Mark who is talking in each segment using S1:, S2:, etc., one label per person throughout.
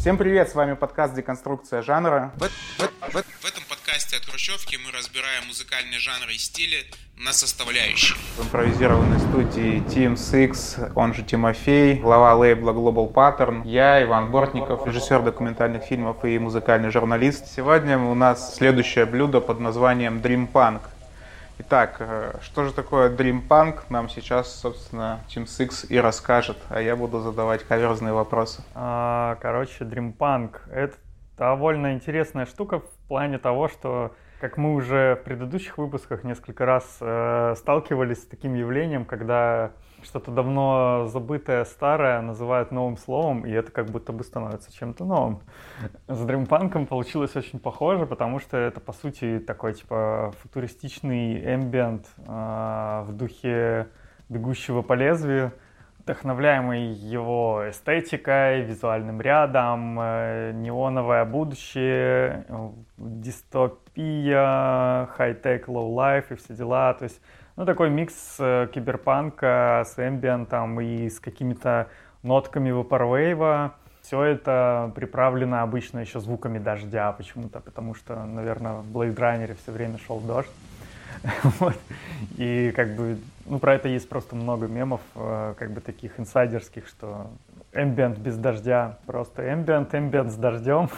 S1: Всем привет, с вами подкаст «Деконструкция жанра».
S2: В, в, в, в этом подкасте от Хрущевки мы разбираем музыкальные жанры и стили на составляющие.
S1: В импровизированной студии Team Six, он же Тимофей, глава лейбла Global Pattern, я, Иван Бортников, режиссер документальных фильмов и музыкальный журналист. Сегодня у нас следующее блюдо под названием Dream Punk. Итак, э, что же такое Dream Punk, нам сейчас, собственно, Team Six и расскажет, а я буду задавать каверзные вопросы.
S3: А, короче, Dream Punk — это довольно интересная штука в плане того, что как мы уже в предыдущих выпусках несколько раз э, сталкивались с таким явлением, когда что-то давно забытое, старое называют новым словом, и это как будто бы становится чем-то новым. С дримпанком получилось очень похоже, потому что это, по сути, такой, типа, футуристичный эмбиент э, в духе «Бегущего по лезвию», вдохновляемый его эстетикой, визуальным рядом, э, неоновое будущее, дистопия, high tech, low life и все дела. То есть, ну, такой микс э, киберпанка с эмбиентом и с какими-то нотками вапорвейва. Все это приправлено обычно еще звуками дождя почему-то, потому что, наверное, в Blade Runner все время шел дождь. И как бы, ну, про это есть просто много мемов, э, как бы таких инсайдерских, что эмбиент без дождя, просто эмбиент, эмбиент с дождем,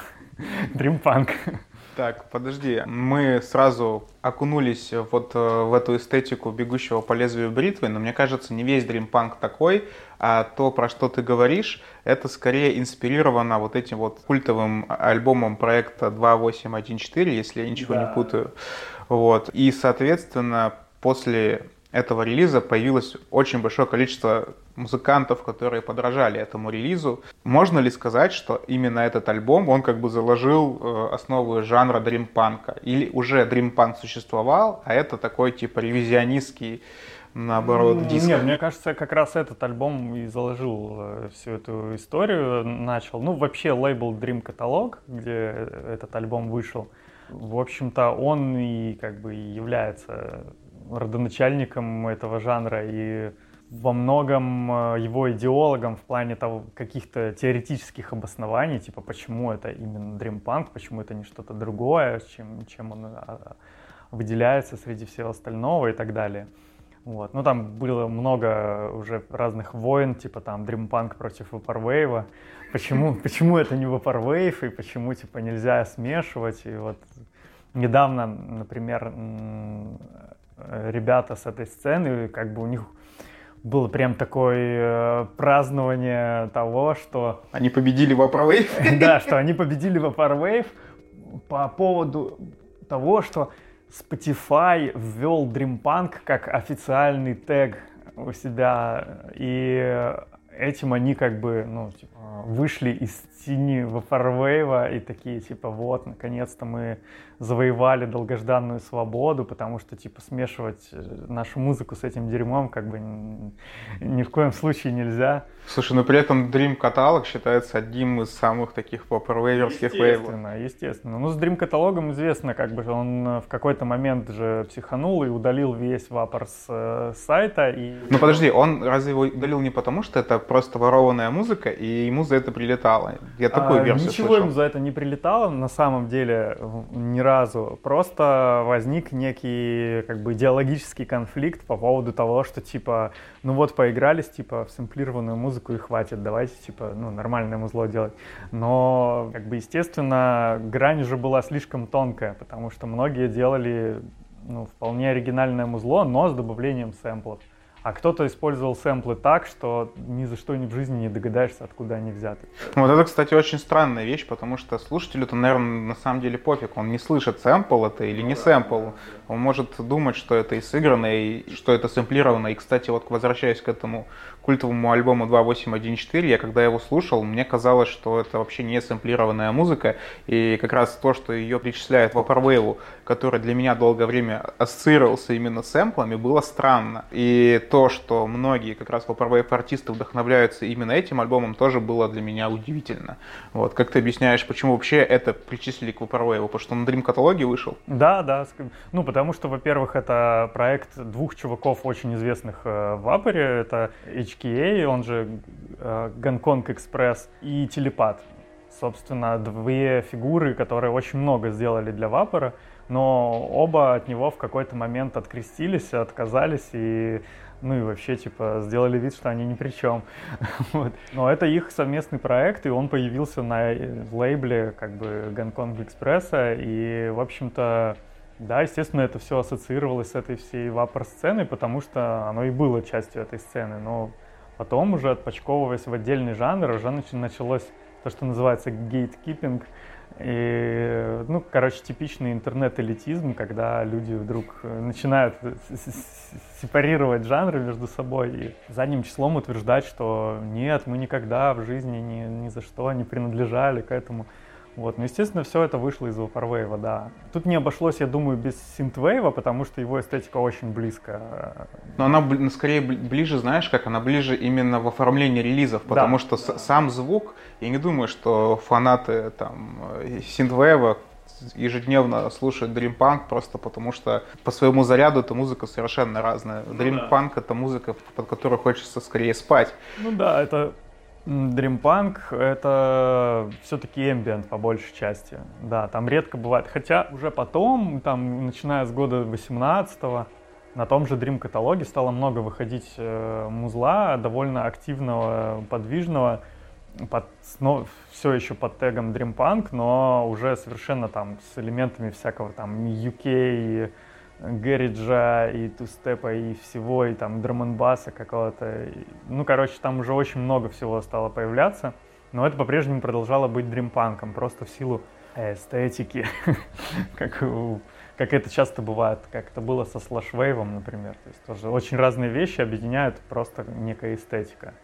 S3: дримпанк.
S1: Так, подожди, мы сразу окунулись вот э, в эту эстетику бегущего по лезвию бритвы, но мне кажется, не весь дримпанк такой, а то, про что ты говоришь, это скорее инспирировано вот этим вот культовым альбомом проекта 2814, если я ничего да. не путаю. Вот. И, соответственно, после этого релиза появилось очень большое количество музыкантов, которые подражали этому релизу. Можно ли сказать, что именно этот альбом, он как бы заложил э, основу жанра дримпанка? Или уже дримпанк существовал, а это такой типа ревизионистский наоборот, диск.
S3: Нет, мне кажется, как раз этот альбом и заложил э, всю эту историю, начал. Ну, вообще лейбл Dream Catalog, где этот альбом вышел, в общем-то, он и как бы является родоначальником этого жанра и во многом э, его идеологом в плане того каких-то теоретических обоснований, типа почему это именно дримпанк, почему это не что-то другое, чем, чем он а, а, выделяется среди всего остального и так далее. Вот. Ну, там было много уже разных войн, типа там дримпанк против Vaporwave. Почему, почему это не Vaporwave, и почему, типа, нельзя смешивать. И вот недавно, например, ребята с этой сцены, как бы у них было прям такое э, празднование того, что...
S1: Они победили Vaporwave?
S3: Да, что они победили Vaporwave по поводу того, что Spotify ввел Dream Punk как официальный тег у себя, и этим они как бы, ну, типа, вышли из тени Вафарвейва и такие, типа, вот, наконец-то мы завоевали долгожданную свободу, потому что, типа, смешивать э, нашу музыку с этим дерьмом как бы ни в коем случае нельзя.
S1: Слушай, но при этом Dream каталог считается одним из самых таких попуэрверских
S3: лейблов. Естественно, естественно. Ну, с Dream каталогом известно, как бы он э, в какой-то момент же психанул и удалил весь вапор с э, сайта. И...
S1: Ну, подожди, он разве его удалил не потому, что это просто ворованная музыка, и ему за это прилетало? Я такую а, версию
S3: Ничего
S1: слышал.
S3: ему за это не прилетало, на самом деле, ни разу. Просто возник некий, как бы, идеологический конфликт по поводу того, что, типа, ну вот поигрались, типа, в сэмплированную музыку и хватит, давайте, типа, ну, нормальное музло делать. Но, как бы, естественно, грань уже была слишком тонкая, потому что многие делали, ну, вполне оригинальное музло, но с добавлением сэмплов. А кто-то использовал сэмплы так, что ни за что ни в жизни не догадаешься, откуда они взяты.
S1: Вот это, кстати, очень странная вещь, потому что слушателю-то, наверное, на самом деле пофиг. Он не слышит, сэмпл это или не сэмпл. Он может думать, что это и сыграно, и что это сэмплировано. И, кстати, вот возвращаясь к этому культовому альбому 2814, я когда его слушал, мне казалось, что это вообще не сэмплированная музыка, и как раз то, что ее причисляют Vaporwave, который для меня долгое время ассоциировался именно с сэмплами, было странно. И то, что многие как раз Vaporwave артисты вдохновляются именно этим альбомом, тоже было для меня удивительно. Вот, как ты объясняешь, почему вообще это причислили к Vaporwave? Потому что на Dream каталоге вышел?
S3: Да, да. Ну, потому что, во-первых, это проект двух чуваков очень известных э, в Вапоре. Это HKA, он же э, Гонконг Экспресс, и Телепат собственно, две фигуры, которые очень много сделали для Вапора, но оба от него в какой-то момент открестились, отказались и ну и вообще, типа, сделали вид, что они ни при чем. вот. Но это их совместный проект, и он появился на лейбле, как бы, Гонконг Экспресса, и, в общем-то, да, естественно, это все ассоциировалось с этой всей вапор-сценой, потому что оно и было частью этой сцены, но потом уже отпочковываясь в отдельный жанр, уже началось то, что называется гейткипинг, и, ну, короче, типичный интернет-элитизм, когда люди вдруг начинают сепарировать жанры между собой и задним числом утверждать, что нет, мы никогда в жизни ни, ни за что не принадлежали к этому. Вот, ну, естественно, все это вышло из Vaporwave, да. Тут не обошлось, я думаю, без Synthwave, потому что его эстетика очень близко.
S1: Но она скорее ближе, знаешь, как она ближе именно в оформлении релизов, потому да, что да. сам звук, я не думаю, что фанаты там Synthwave ежедневно слушают Dream Punk просто потому что по своему заряду эта музыка совершенно разная. Ну, Dream да. Punk это музыка, под которую хочется скорее спать.
S3: Ну да, это Дримпанк — это все-таки эмбиент по большей части. Да, там редко бывает. Хотя уже потом, там, начиная с года 18-го, на том же Dream каталоге стало много выходить э, музла, довольно активного, подвижного, под, ну, все еще под тегом Dream но уже совершенно там с элементами всякого там UK, Гэриджа и тустепа и всего, и там драмонбаса какого-то. Ну, короче, там уже очень много всего стало появляться. Но это по-прежнему продолжало быть дримпанком, просто в силу эстетики, как, как это часто бывает, как это было со слэшвейвом, например. То есть тоже очень разные вещи объединяют просто некая эстетика.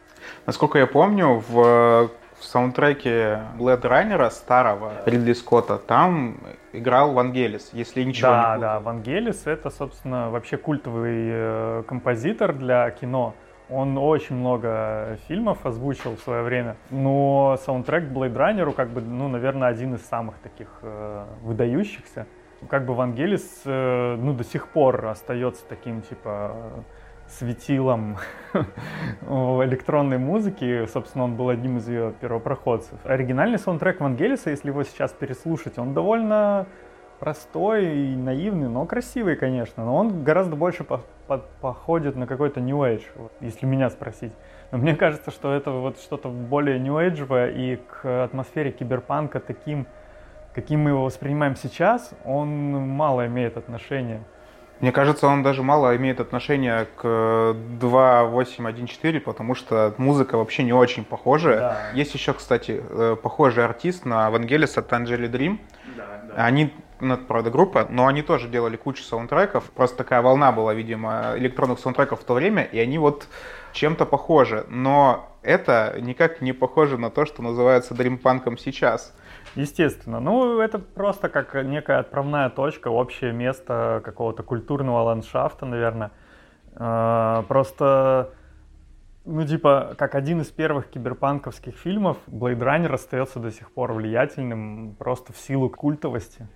S1: Насколько я помню, в в саундтреке Blade Runner старого Ридли Скотта там играл Вангелис, если ничего
S3: да,
S1: не
S3: Да, да, Вангелис это, собственно, вообще культовый э, композитор для кино. Он очень много фильмов озвучил в свое время, но саундтрек Blade Runner, как бы, ну, наверное, один из самых таких э, выдающихся. Как бы Вангелис, э, ну, до сих пор остается таким, типа, светилом электронной музыки. Собственно, он был одним из ее первопроходцев. Оригинальный саундтрек Вангелиса, если его сейчас переслушать, он довольно простой и наивный, но красивый, конечно. Но он гораздо больше по по походит на какой-то New Age, если меня спросить. Но мне кажется, что это вот что-то более New Age и к атмосфере киберпанка таким, каким мы его воспринимаем сейчас, он мало имеет отношения.
S1: Мне кажется, он даже мало имеет отношения к 2.8.1.4, потому что музыка вообще не очень похожая. Да. Есть еще, кстати, э, похожий артист на Вангелиса Танжели Дрим. Да, да. Они, ну, это, правда, группа, но они тоже делали кучу саундтреков. Просто такая волна была, видимо, электронных саундтреков в то время, и они вот чем-то похожи. Но это никак не похоже на то, что называется дримпанком сейчас.
S3: Естественно. Ну, это просто как некая отправная точка, общее место какого-то культурного ландшафта, наверное. А, просто ну, типа, как один из первых киберпанковских фильмов, Blade Runner остается до сих пор влиятельным просто в силу культовости.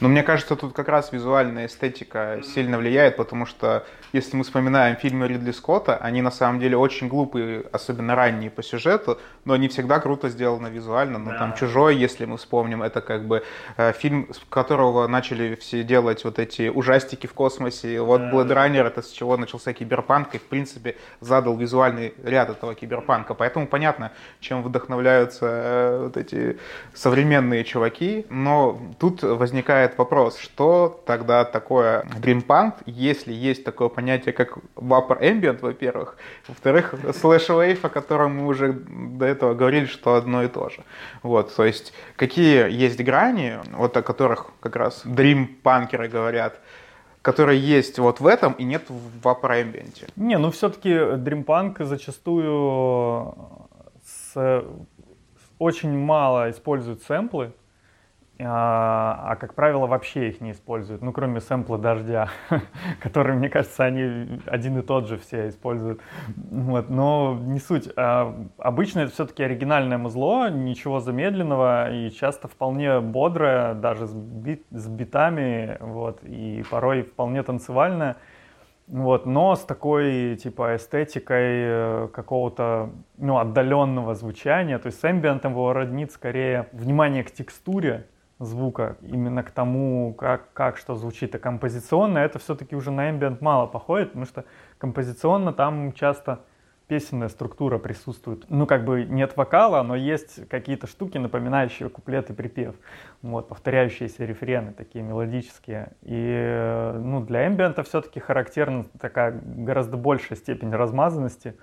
S1: Но мне кажется, тут как раз визуальная эстетика сильно влияет, потому что если мы вспоминаем фильмы Ридли Скотта, они на самом деле очень глупые, особенно ранние по сюжету, но они всегда круто сделаны визуально. Ну, да. там «Чужой», если мы вспомним, это как бы э, фильм, с которого начали все делать вот эти ужастики в космосе. Вот да. Blade Runner, это с чего начался киберпанк, и, в принципе, задал визуальный ряд этого киберпанка. Поэтому понятно, чем вдохновляются э, вот эти современные чуваки. Но тут возникает вопрос, что тогда такое дримпанк, если есть такое понятие, как Vapor Ambient, во-первых. Во-вторых, Slash Wave, о котором мы уже до этого говорили, что одно и то же. Вот, то есть, какие есть грани, вот о которых как раз дримпанкеры говорят, которые есть вот в этом и нет в Upper Ambient.
S3: Не, ну все-таки Dream Punk зачастую с, очень мало использует сэмплы, а, а, как правило, вообще их не используют, ну, кроме сэмпла дождя, который, мне кажется, они один и тот же все используют. Вот, но не суть. А, обычно это все-таки оригинальное музло, ничего замедленного и часто вполне бодрое, даже с, бит, с битами, вот, и порой вполне танцевальное. Вот, но с такой, типа, эстетикой э, какого-то, ну, отдаленного звучания. То есть с эмбиентом его роднит скорее внимание к текстуре звука, именно к тому, как, как что звучит. А композиционно это все-таки уже на эмбиент мало походит, потому что композиционно там часто песенная структура присутствует. Ну, как бы нет вокала, но есть какие-то штуки, напоминающие куплет и припев. Вот, повторяющиеся рефрены, такие мелодические. И ну, для эмбиента все-таки характерна такая гораздо большая степень размазанности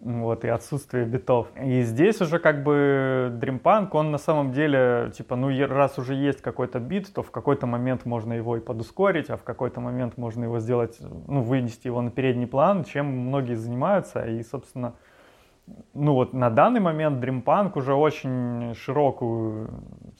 S3: вот, и отсутствие битов. И здесь уже как бы дримпанк, он на самом деле, типа, ну, раз уже есть какой-то бит, то в какой-то момент можно его и подускорить, а в какой-то момент можно его сделать, ну, вынести его на передний план, чем многие занимаются, и, собственно, ну вот на данный момент Punk уже очень широкую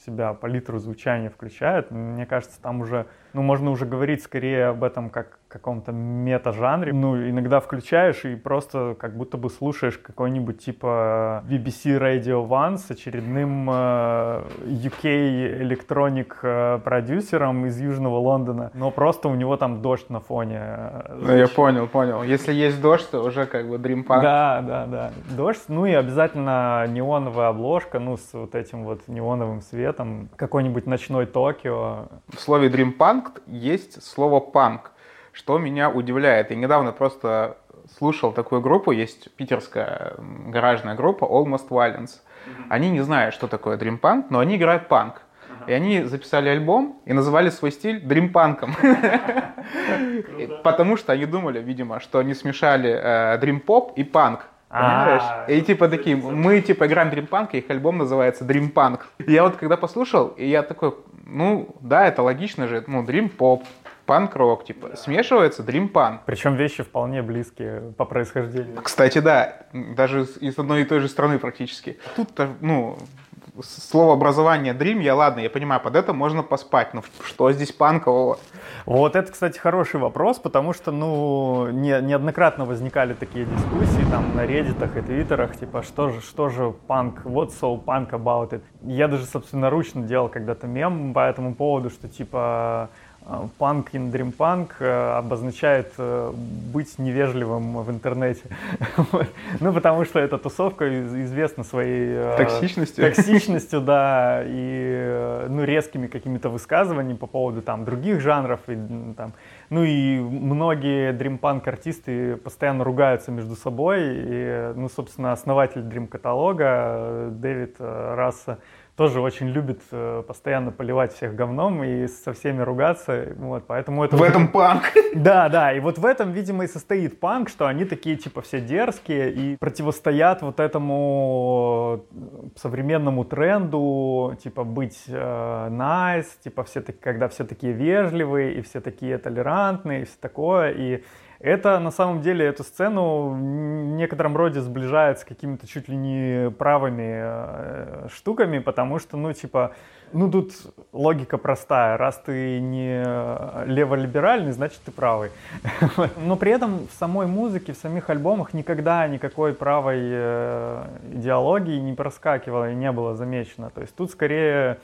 S3: себя палитру звучания включает. Мне кажется, там уже, ну можно уже говорить скорее об этом как каком-то мета-жанре. Ну, иногда включаешь и просто как будто бы слушаешь какой-нибудь типа BBC Radio One с очередным э, UK электроник э, продюсером из Южного Лондона, но просто у него там дождь на фоне.
S1: Э, ну, я понял, понял. Если есть дождь, то уже как бы Dream Punk.
S3: Да, да, да. Дождь, ну и обязательно неоновая обложка, ну с вот этим вот неоновым светом, какой-нибудь ночной Токио.
S1: В слове Dream Punk есть слово панк что меня удивляет. Я недавно просто слушал такую группу, есть питерская гаражная группа Almost Violence. Они не знают, что такое Dream Punk, но они играют панк. И они записали альбом и называли свой стиль дримпанком. Потому что они думали, видимо, что они смешали э, дрим-поп и панк. Понимаешь? А, и типа такие, мы типа играем дримпанк, и их альбом называется Дримпанк. Я вот когда послушал, и я такой, ну да, это логично же, ну дрим-поп, панк-рок, типа, смешивается дрим-панк.
S3: Причем вещи вполне близкие по происхождению.
S1: Кстати, да, даже из одной и той же страны практически. Тут, ну, слово образование Dream, я ладно, я понимаю, под это можно поспать, но что здесь панкового?
S3: Вот это, кстати, хороший вопрос, потому что, ну, не, неоднократно возникали такие дискуссии там на реддитах и твиттерах, типа, что же, что же панк, what so punk about it? Я даже собственноручно делал когда-то мем по этому поводу, что, типа, панк in Dream Punk э, обозначает э, быть невежливым в интернете. ну, потому что эта тусовка известна своей...
S1: Э, токсичностью.
S3: Токсичностью, да, и ну, резкими какими-то высказываниями по поводу там других жанров. И, там, ну и многие Punk артисты постоянно ругаются между собой. И, ну, собственно, основатель Dream каталога Дэвид Расса тоже очень любит э, постоянно поливать всех говном и со всеми ругаться, вот, поэтому это...
S1: В этом панк!
S3: Да, да, и вот в этом, видимо, и состоит панк, что они такие, типа, все дерзкие и противостоят вот этому э, современному тренду, типа, быть э, nice, типа, все таки, когда все такие вежливые и все такие толерантные и все такое, и это на самом деле эту сцену в некотором роде сближает с какими-то чуть ли не правыми э, штуками, потому что, ну, типа, ну, тут логика простая. Раз ты не леволиберальный, значит, ты правый. Но при этом в самой музыке, в самих альбомах никогда никакой правой э, идеологии не проскакивало и не было замечено. То есть тут скорее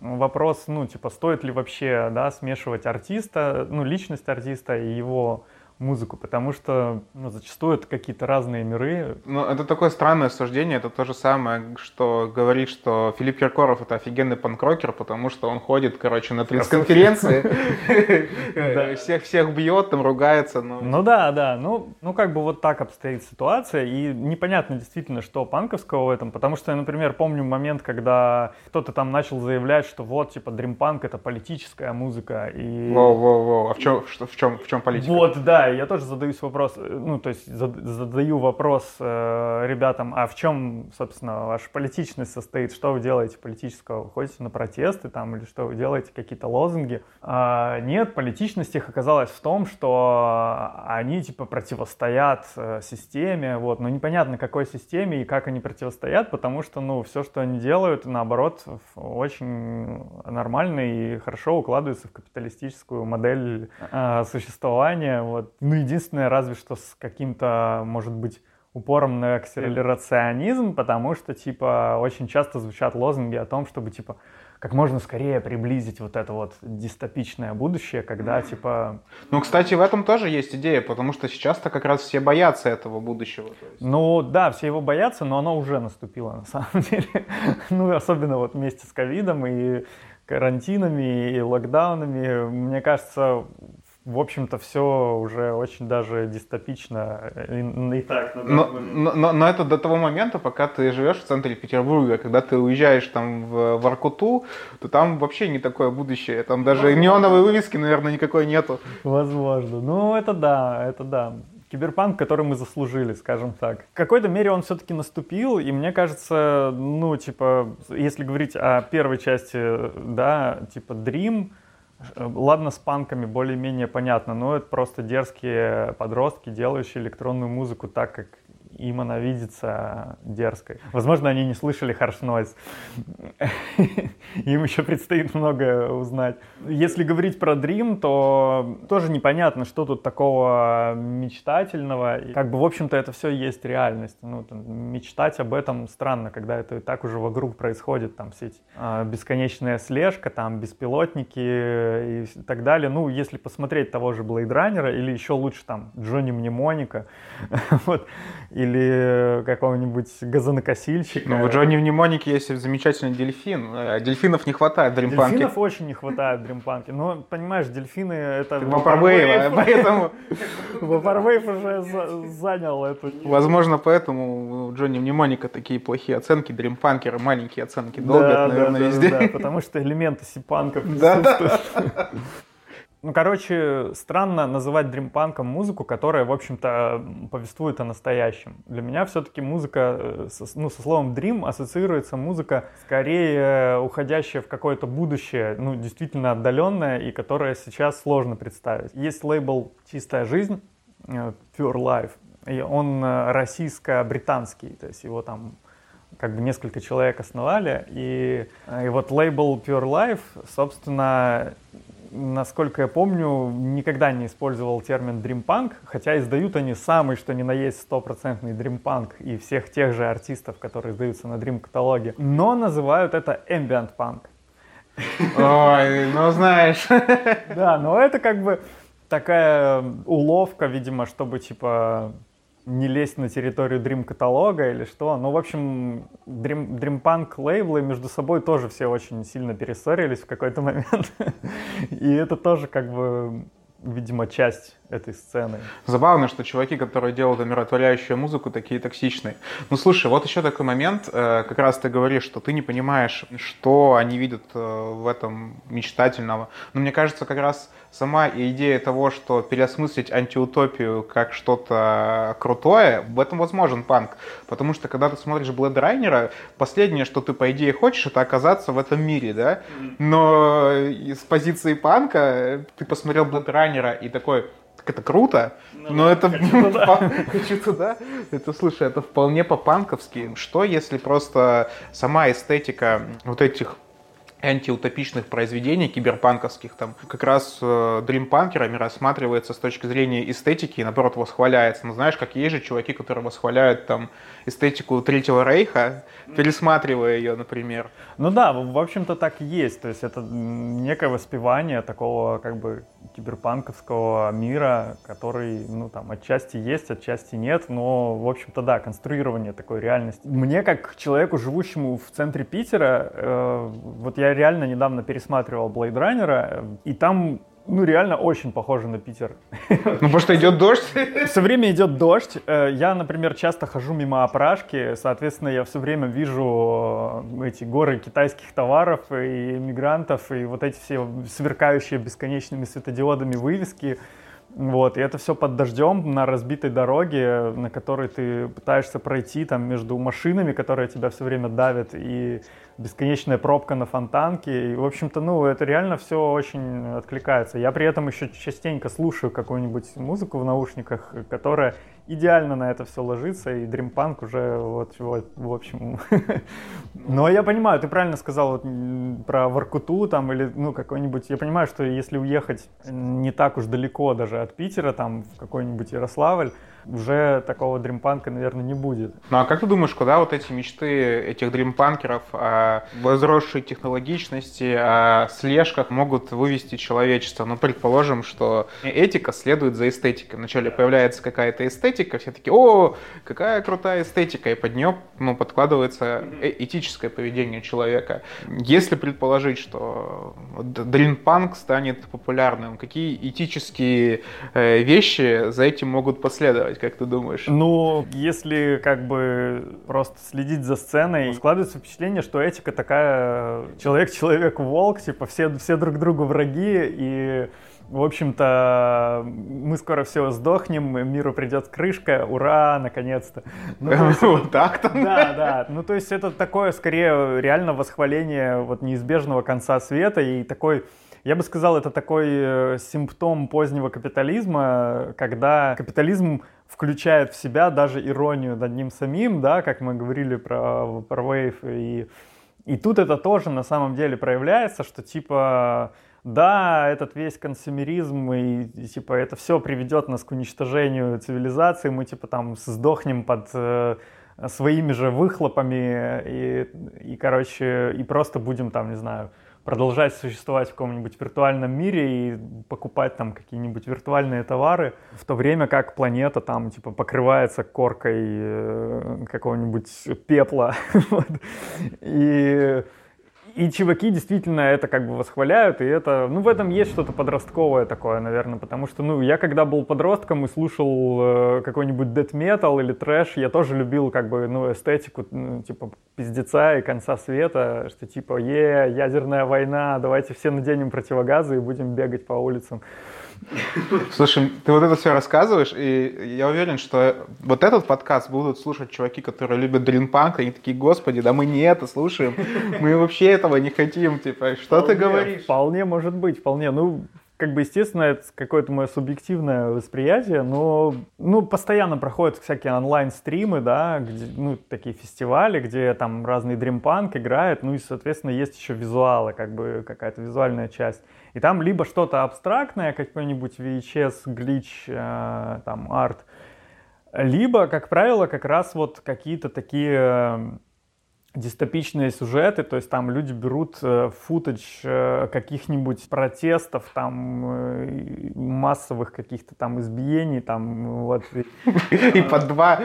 S3: вопрос, ну, типа, стоит ли вообще, да, смешивать артиста, ну, личность артиста и его музыку, потому что ну, зачастую это какие-то разные миры.
S1: Ну, это такое странное суждение, это то же самое, что говорит, что Филипп Киркоров это офигенный панкрокер, потому что он ходит, короче, на пресс-конференции, всех всех бьет, там ругается.
S3: Ну да, да, ну, ну как бы вот так обстоит ситуация, и непонятно действительно, что панковского в этом, потому что я, например, помню момент, когда кто-то там начал заявлять, что вот, типа, дримпанк это политическая музыка, и...
S1: Воу-воу-воу, а в чем, в чем, в чем политика?
S3: Вот, да, я тоже задаюсь вопрос, э, ну, то есть задаю вопрос э, ребятам, а в чем, собственно, ваша политичность состоит, что вы делаете политического, ходите на протесты там, или что вы делаете, какие-то лозунги? А, нет, политичность их оказалась в том, что они, типа, противостоят э, системе, вот, но непонятно, какой системе и как они противостоят, потому что, ну, все, что они делают, наоборот, очень нормально и хорошо укладывается в капиталистическую модель э, существования, вот, ну, единственное, разве что с каким-то, может быть, упором на акселерационизм, потому что, типа, очень часто звучат лозунги о том, чтобы, типа, как можно скорее приблизить вот это вот дистопичное будущее, когда, типа...
S1: Ну, кстати, в этом тоже есть идея, потому что сейчас-то как раз все боятся этого будущего.
S3: Ну, да, все его боятся, но оно уже наступило, на самом деле. ну, особенно вот вместе с ковидом и карантинами и локдаунами. Мне кажется, в общем-то, все уже очень даже дистопично и, и так.
S1: Но, но, но, но это до того момента, пока ты живешь в центре Петербурга, когда ты уезжаешь там в Воркуту, то там вообще не такое будущее. Там даже Возможно. неоновой вывески, наверное, никакой нету.
S3: Возможно. Ну, это да, это да. Киберпанк, который мы заслужили, скажем так. В какой-то мере он все-таки наступил, и мне кажется, ну, типа, если говорить о первой части, да, типа Dream, Ладно, с панками более-менее понятно, но это просто дерзкие подростки, делающие электронную музыку так, как им она видится дерзкой. Возможно, они не слышали Harsh Noise. Им еще предстоит много узнать. Если говорить про Dream, то тоже непонятно, что тут такого мечтательного. Как бы, в общем-то, это все есть реальность. Ну, там, мечтать об этом странно, когда это и так уже вокруг происходит. Там все эти а, бесконечная слежка, там беспилотники и так далее. Ну, если посмотреть того же Blade Runner или еще лучше там Джонни Мнемоника, вот, или какого-нибудь газонокосильщика.
S1: Ну, в Джонни Мнемонике есть замечательный дельфин. А дельфинов не хватает в Дримпанке.
S3: Дельфинов очень не хватает в Дримпанке. Но, понимаешь, дельфины это...
S1: Вапорвейв, поэтому...
S3: Вапорвейв уже занял эту...
S1: Возможно, поэтому у Джонни Мнемоника такие плохие оценки, Дримпанкеры маленькие оценки долго, наверное, везде. Да,
S3: потому что элементы сипанка присутствуют. Ну, короче, странно называть дримпанком музыку, которая, в общем-то, повествует о настоящем. Для меня все-таки музыка, э, ну, со словом dream ассоциируется музыка скорее уходящая в какое-то будущее, ну, действительно отдаленное, и которое сейчас сложно представить. Есть лейбл «Чистая жизнь», э, Pure Life, и он э, российско-британский, то есть его там как бы несколько человек основали, и, и вот лейбл Pure Life, собственно, насколько я помню, никогда не использовал термин дримпанк, хотя издают они самый, что ни на есть, стопроцентный дримпанк и всех тех же артистов, которые издаются на дрим-каталоге, но называют это ambient панк.
S1: Ой, ну знаешь.
S3: Да, но это как бы такая уловка, видимо, чтобы типа не лезть на территорию Dream каталога или что. Ну, в общем, Dream, Dream Punk лейблы между собой тоже все очень сильно перессорились в какой-то момент. И это тоже как бы, видимо, часть этой сцены.
S1: Забавно, что чуваки, которые делают умиротворяющую музыку, такие токсичные. Ну, слушай, вот еще такой момент, э, как раз ты говоришь, что ты не понимаешь, что они видят э, в этом мечтательного. Но мне кажется, как раз сама идея того, что переосмыслить антиутопию как что-то крутое, в этом возможен панк. Потому что, когда ты смотришь Runner, последнее, что ты, по идее, хочешь, это оказаться в этом мире, да? Но с позиции панка ты посмотрел Runner и такой, так это круто, ну, но это хочу туда. хочу туда. Это слушай, это вполне по-панковски. Что если просто сама эстетика вот этих антиутопичных произведений киберпанковских, там как раз э, дримпанкерами рассматривается с точки зрения эстетики и наоборот восхваляется. Ну знаешь, как есть же чуваки, которые восхваляют там эстетику Третьего Рейха, пересматривая ее, например.
S3: Ну да, в общем-то так и есть. То есть это некое воспевание такого как бы киберпанковского мира, который, ну там, отчасти есть, отчасти нет, но, в общем-то, да, конструирование такой реальности. Мне, как человеку, живущему в центре Питера, э, вот я реально недавно пересматривал Blade Runner, и там ну, реально очень похоже на Питер.
S1: Ну, потому что идет дождь.
S3: Все время идет дождь. Э, я, например, часто хожу мимо опрашки, соответственно, я все время вижу э, эти горы китайских товаров и мигрантов, и вот эти все сверкающие бесконечными светодиодами вывески. Вот, и это все под дождем на разбитой дороге, на которой ты пытаешься пройти там между машинами, которые тебя все время давят, и бесконечная пробка на фонтанке. И, в общем-то, ну, это реально все очень откликается. Я при этом еще частенько слушаю какую-нибудь музыку в наушниках, которая идеально на это все ложится, и дримпанк уже вот, вот в общем. Но я понимаю, ты правильно сказал вот, про Воркуту там или ну какой-нибудь, я понимаю, что если уехать не так уж далеко даже от Питера, там в какой-нибудь Ярославль, уже такого дримпанка, наверное, не будет.
S1: Ну а как ты думаешь, куда вот эти мечты этих дримпанкеров о возросшей технологичности, о слежках могут вывести человечество? Ну, предположим, что этика следует за эстетикой. Вначале появляется какая-то эстетика, все таки о, какая крутая эстетика, и под нее ну, подкладывается э, этическое поведение человека. Если предположить, что дримпанк станет популярным, какие этические э, вещи за этим могут последовать, как ты думаешь?
S3: Ну, если как бы просто следить за сценой, складывается впечатление, что этика такая человек-человек-волк, типа все, все друг другу враги, и в общем-то, мы скоро все сдохнем, миру придет крышка, ура, наконец-то.
S1: Ну, вот так-то?
S3: Да, да. Ну, то есть это такое, скорее, реально восхваление вот неизбежного конца света и такой я бы сказал, это такой э, симптом позднего капитализма, когда капитализм включает в себя даже иронию над ним самим, да, как мы говорили про, про Wave. И, и тут это тоже на самом деле проявляется, что типа да, этот весь консюмеризм и, и типа это все приведет нас к уничтожению цивилизации, мы типа там сдохнем под э, своими же выхлопами и, и короче и просто будем там не знаю продолжать существовать в каком-нибудь виртуальном мире и покупать там какие-нибудь виртуальные товары, в то время как планета там типа покрывается коркой э, какого-нибудь пепла. И и чуваки действительно это как бы восхваляют, и это, ну, в этом есть что-то подростковое такое, наверное, потому что, ну, я когда был подростком и слушал э, какой-нибудь death metal или трэш, я тоже любил как бы, ну, эстетику, ну, типа, пиздеца и конца света, что типа, е, ядерная война, давайте все наденем противогазы и будем бегать по улицам.
S1: Слушай, ты вот это все рассказываешь, и я уверен, что вот этот подкаст будут слушать чуваки, которые любят дринпанк, и они такие, господи, да мы не это слушаем, мы вообще этого не хотим, типа, что ты говоришь?
S3: Вполне может быть, вполне. Ну, как бы, естественно, это какое-то мое субъективное восприятие, но, ну, постоянно проходят всякие онлайн-стримы, да, где, ну, такие фестивали, где там разный дримпанк играет, ну, и, соответственно, есть еще визуалы, как бы, какая-то визуальная часть. И там либо что-то абстрактное, какой-нибудь VHS, глич, э, там, арт, либо, как правило, как раз вот какие-то такие э, дистопичные сюжеты, то есть там люди берут э, футаж э, каких-нибудь протестов, там э, массовых каких-то там избиений, там вот.
S1: И по 2,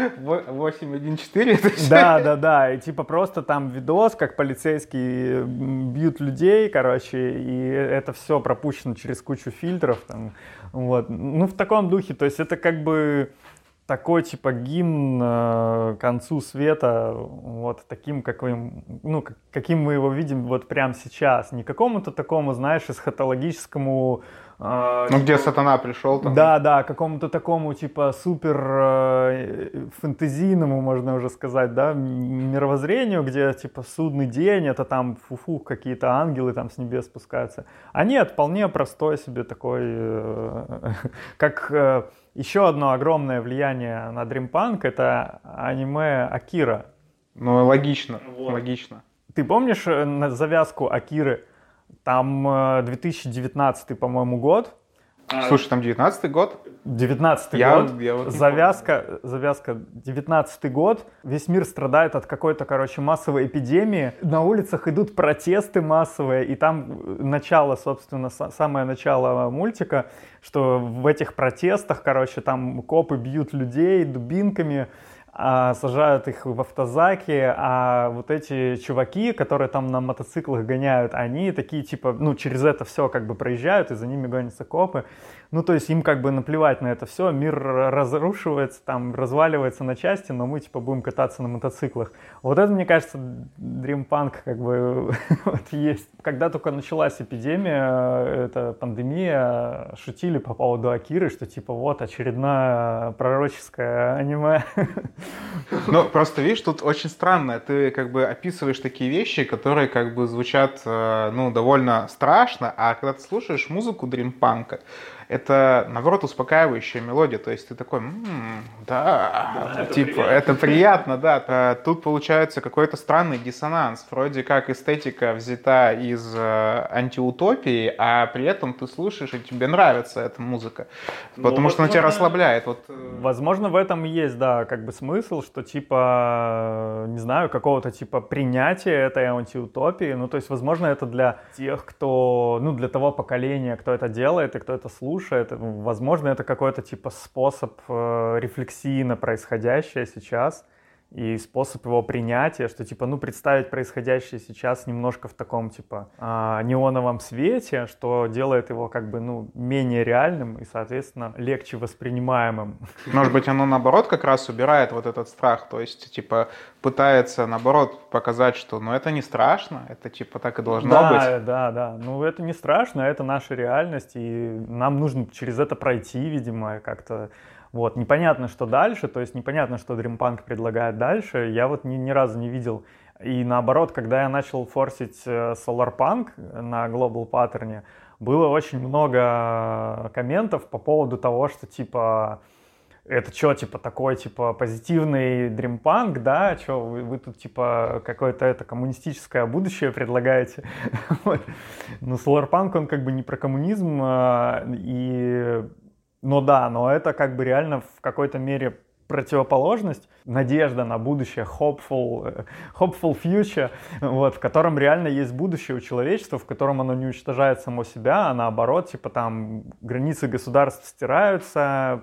S1: 8, 1, 4?
S3: Да, да, да, и типа просто там видос, как полицейские бьют людей, короче, и это все пропущено через кучу фильтров, там, вот. Ну, в таком духе, то есть это как бы такой типа гимн э, концу света, вот таким, каким, ну, каким мы его видим вот прямо сейчас. Не какому-то такому, знаешь, эсхатологическому...
S1: Э, ну, где сатана пришел там.
S3: Да, да, какому-то такому типа супер э, фэнтезийному, можно уже сказать, да, мировоззрению, где типа судный день, это там фуфу какие-то ангелы там с небес спускаются. А нет, вполне простой себе такой, э, как... Э, еще одно огромное влияние на Dreampunk — это аниме Акира.
S1: Ну, логично, вот. логично.
S3: Ты помнишь э, завязку Акиры? Там 2019, э, по-моему, год.
S1: А, Слушай, там 19 год?
S3: 19 я, год, я вот завязка, завязка. 19 год, весь мир страдает от какой-то, короче, массовой эпидемии, на улицах идут протесты массовые, и там начало, собственно, самое начало мультика, что в этих протестах, короче, там копы бьют людей дубинками, а, сажают их в автозаки, а вот эти чуваки, которые там на мотоциклах гоняют, они такие типа, ну, через это все как бы проезжают, и за ними гонятся копы. Ну, то есть им как бы наплевать на это все, мир разрушивается, там, разваливается на части, но мы типа будем кататься на мотоциклах. Вот это, мне кажется, дримпанк как бы вот есть. Когда только началась эпидемия, эта пандемия, шутили по поводу Акиры, что типа вот очередное пророческое аниме.
S1: Ну, просто видишь, тут очень странно. Ты как бы описываешь такие вещи, которые как бы звучат, э, ну, довольно страшно, а когда ты слушаешь музыку дримпанка, это, наоборот, успокаивающая мелодия. То есть ты такой, м-м, да, да, типа, это приятно. это приятно, да. А тут получается какой-то странный диссонанс. Вроде как эстетика взята из э, антиутопии, а при этом ты слушаешь, и тебе нравится эта музыка. Ну, потому ну, что она тебя расслабляет. Вот.
S3: Э, возможно, в этом и есть, да, как бы смысл, что типа, не знаю, какого-то типа принятия этой антиутопии. Ну, то есть, возможно, это для тех, кто, ну, для того поколения, кто это делает и кто это слушает. Возможно, это какой-то типа способ э, рефлексии на происходящее сейчас и способ его принятия, что типа, ну, представить происходящее сейчас немножко в таком типа э, неоновом свете, что делает его как бы, ну, менее реальным и, соответственно, легче воспринимаемым.
S1: Может быть, оно наоборот как раз убирает вот этот страх, то есть типа пытается наоборот показать, что, ну, это не страшно, это типа так и должно
S3: да,
S1: быть.
S3: Да, да, да. Ну, это не страшно, это наша реальность, и нам нужно через это пройти, видимо, как-то вот, непонятно, что дальше, то есть непонятно, что Dream Punk предлагает дальше. Я вот ни, ни разу не видел. И наоборот, когда я начал форсить э, Solar Punk на Global Pattern, было очень много комментов по поводу того, что типа это что, типа, такой, типа, позитивный дримпанк, да, что вы, вы тут, типа, какое-то это коммунистическое будущее предлагаете. Ну, Solarpunk, он как бы не про коммунизм, а, и но да, но это как бы реально в какой-то мере противоположность, надежда на будущее, hopeful, э, hopeful future, вот, в котором реально есть будущее у человечества, в котором оно не уничтожает само себя, а наоборот, типа там границы государств стираются,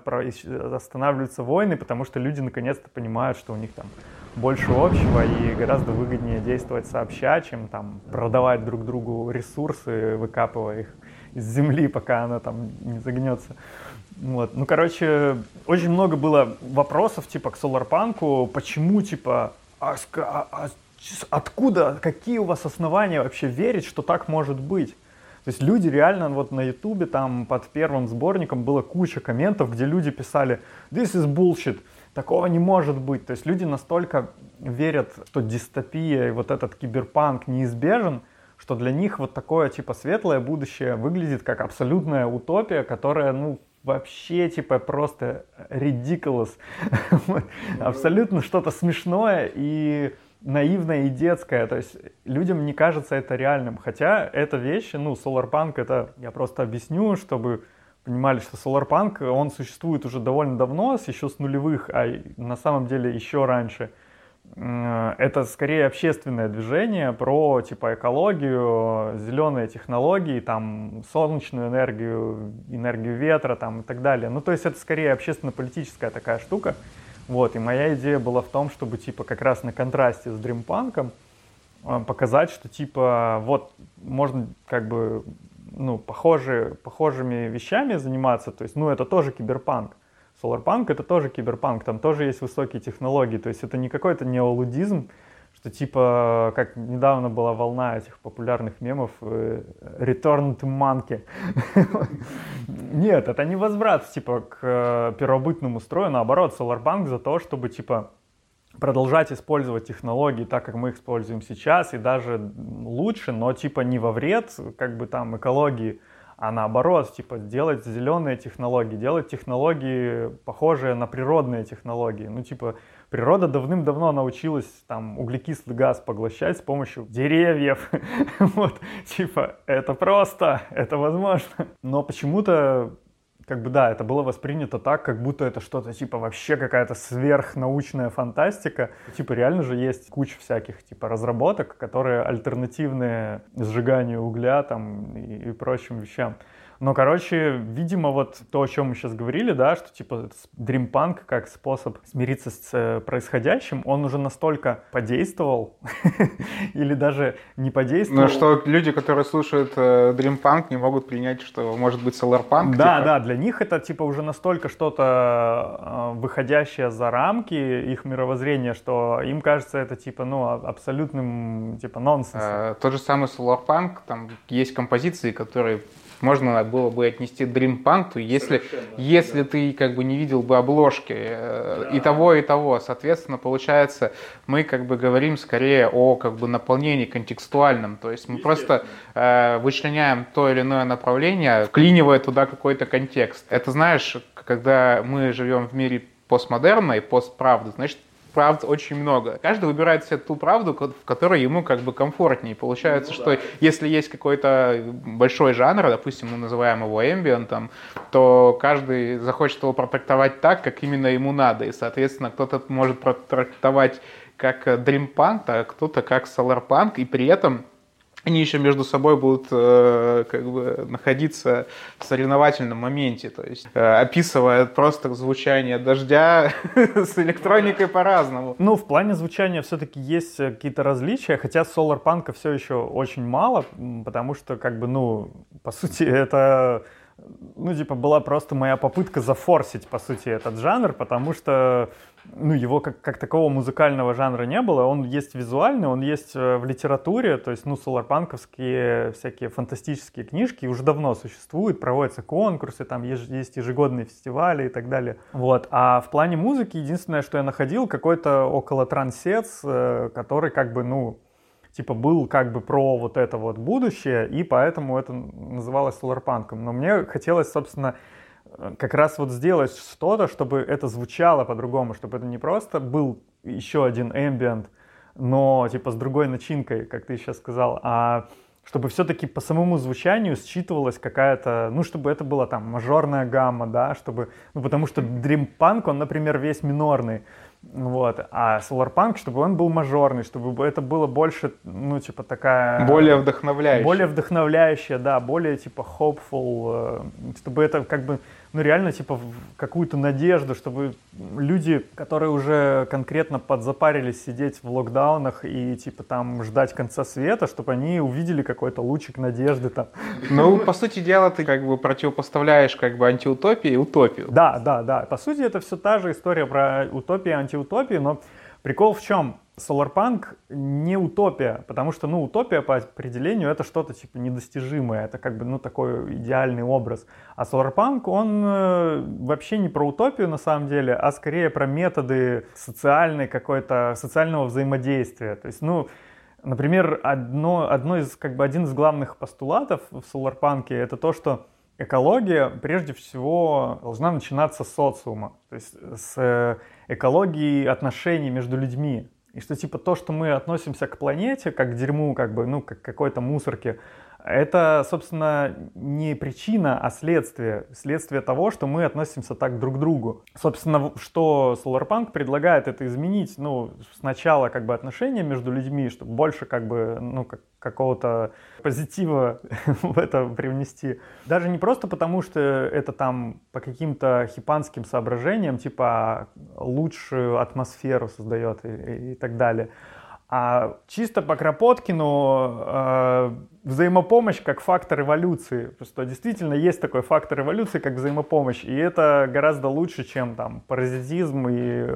S3: останавливаются войны, потому что люди наконец-то понимают, что у них там больше общего и гораздо выгоднее действовать сообща, чем там продавать друг другу ресурсы, выкапывая их из земли, пока она там не загнется. Вот. Ну, короче, очень много было вопросов, типа, к Соларпанку, почему, типа, а, а, а, откуда, какие у вас основания вообще верить, что так может быть? То есть люди реально вот на ютубе там под первым сборником было куча комментов, где люди писали «This is bullshit», такого не может быть. То есть люди настолько верят, что дистопия и вот этот киберпанк неизбежен, что для них вот такое типа светлое будущее выглядит как абсолютная утопия, которая, ну, вообще типа просто ridiculous. Абсолютно что-то смешное и наивное и детское. То есть людям не кажется это реальным. Хотя эта вещь, ну, Solarpunk, это я просто объясню, чтобы понимали, что Solarpunk, он существует уже довольно давно, еще с нулевых, а на самом деле еще раньше – это скорее общественное движение про типа экологию, зеленые технологии, там солнечную энергию, энергию ветра там и так далее. Ну то есть это скорее общественно-политическая такая штука. Вот, и моя идея была в том, чтобы типа как раз на контрасте с дримпанком э, показать, что типа вот можно как бы ну, похожи, похожими вещами заниматься, то есть, ну, это тоже киберпанк. Solarpunk это тоже киберпанк, там тоже есть высокие технологии, то есть это не какой-то неолудизм, что типа, как недавно была волна этих популярных мемов э, Return to Monkey. Нет, это не возврат типа к э, первобытному строю, наоборот, Solarpunk за то, чтобы типа продолжать использовать технологии так, как мы их используем сейчас, и даже лучше, но типа не во вред как бы там экологии, а наоборот, типа, делать зеленые технологии, делать технологии, похожие на природные технологии. Ну, типа, природа давным-давно научилась там углекислый газ поглощать с помощью деревьев. вот, типа, это просто, это возможно. Но почему-то как бы да, это было воспринято так, как будто это что-то типа вообще какая-то сверхнаучная фантастика. Типа реально же есть куча всяких типа разработок, которые альтернативные сжиганию угля там и, и прочим вещам. Но, короче, видимо, вот то, о чем мы сейчас говорили, да, что типа Punk как способ смириться с э, происходящим, он уже настолько подействовал или даже не подействовал.
S1: Ну, что люди, которые слушают э, Punk, не могут принять, что может быть Punk.
S3: Да, типа. да, для них это типа уже настолько что-то э, выходящее за рамки их мировоззрения, что им кажется это типа, ну, абсолютным типа нонсенсом.
S1: Тот же самый Punk, там есть композиции, которые можно было бы отнести Dream Punk, то если, если да. ты как бы не видел бы обложки э, да. и того, и того, соответственно, получается, мы как бы говорим скорее о как бы наполнении контекстуальном, то есть мы просто э, вычленяем то или иное направление, вклинивая туда какой-то контекст. Это знаешь, когда мы живем в мире постмодерна и постправды, значит, правд очень много. Каждый выбирает себе ту правду, в которой ему как бы комфортнее. Получается, ну, что да. если есть какой-то большой жанр, допустим, мы называем его ambient, то каждый захочет его протрактовать так, как именно ему надо. И, соответственно, кто-то может протрактовать как Dream Punk, а кто-то как Punk, и при этом они еще между собой будут э, как бы находиться в соревновательном моменте, то есть э, описывая просто звучание дождя с электроникой по-разному.
S3: Ну, в плане звучания все-таки есть какие-то различия, хотя Solar Punk все еще очень мало, потому что, как бы, ну, по сути, это ну, типа, была просто моя попытка зафорсить, по сути, этот жанр, потому что, ну, его как, как такого музыкального жанра не было. Он есть визуальный, он есть э, в литературе, то есть, ну, соларпанковские всякие фантастические книжки уже давно существуют, проводятся конкурсы, там есть ежегодные фестивали и так далее. Вот. А в плане музыки единственное, что я находил, какой-то около трансец, э, который как бы, ну, типа был как бы про вот это вот будущее, и поэтому это называлось соларпанком. Но мне хотелось, собственно, как раз вот сделать что-то, чтобы это звучало по-другому, чтобы это не просто был еще один ambient, но типа с другой начинкой, как ты сейчас сказал, а чтобы все-таки по самому звучанию считывалась какая-то, ну, чтобы это была там мажорная гамма, да, чтобы, ну, потому что Dream Punk, он, например, весь минорный, вот. А Solarpunk, чтобы он был мажорный, чтобы это было больше, ну, типа такая...
S1: Более вдохновляющая.
S3: Более вдохновляющая, да, более, типа, hopeful, э, чтобы это как бы ну, реально, типа, какую-то надежду, чтобы люди, которые уже конкретно подзапарились сидеть в локдаунах и, типа, там ждать конца света, чтобы они увидели какой-то лучик надежды там.
S1: Ну, по сути дела, ты как бы противопоставляешь как бы антиутопию и утопию.
S3: Да, да, да. По сути, это все та же история про утопию и антиутопию, но прикол в чем? Solarpunk не утопия, потому что, ну, утопия по определению это что-то типа недостижимое, это как бы, ну, такой идеальный образ. А Solarpunk, он э, вообще не про утопию на самом деле, а скорее про методы социальной какой-то, социального взаимодействия. То есть, ну, например, одно, одно из, как бы один из главных постулатов в Solarpunk это то, что экология прежде всего должна начинаться с социума, то есть с э, экологии отношений между людьми. И что типа то, что мы относимся к планете, как к дерьму, как бы, ну, как к какой-то мусорке, это, собственно, не причина, а следствие. Следствие того, что мы относимся так друг к другу. Собственно, что Solarpunk предлагает это изменить, ну, сначала как бы отношения между людьми, чтобы больше как бы, ну, как, какого-то позитива в это привнести. Даже не просто потому, что это там по каким-то хипанским соображениям, типа лучшую атмосферу создает и, и, и так далее, а чисто по Кропоткину э, взаимопомощь как фактор эволюции. Что действительно есть такой фактор эволюции, как взаимопомощь. И это гораздо лучше, чем там паразитизм и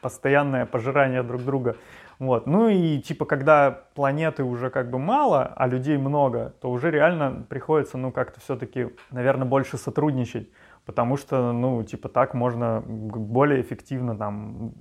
S3: постоянное пожирание друг друга. Вот. Ну и типа, когда планеты уже как бы мало, а людей много, то уже реально приходится, ну, как-то все-таки, наверное, больше сотрудничать. Потому что, ну, типа, так можно более эффективно там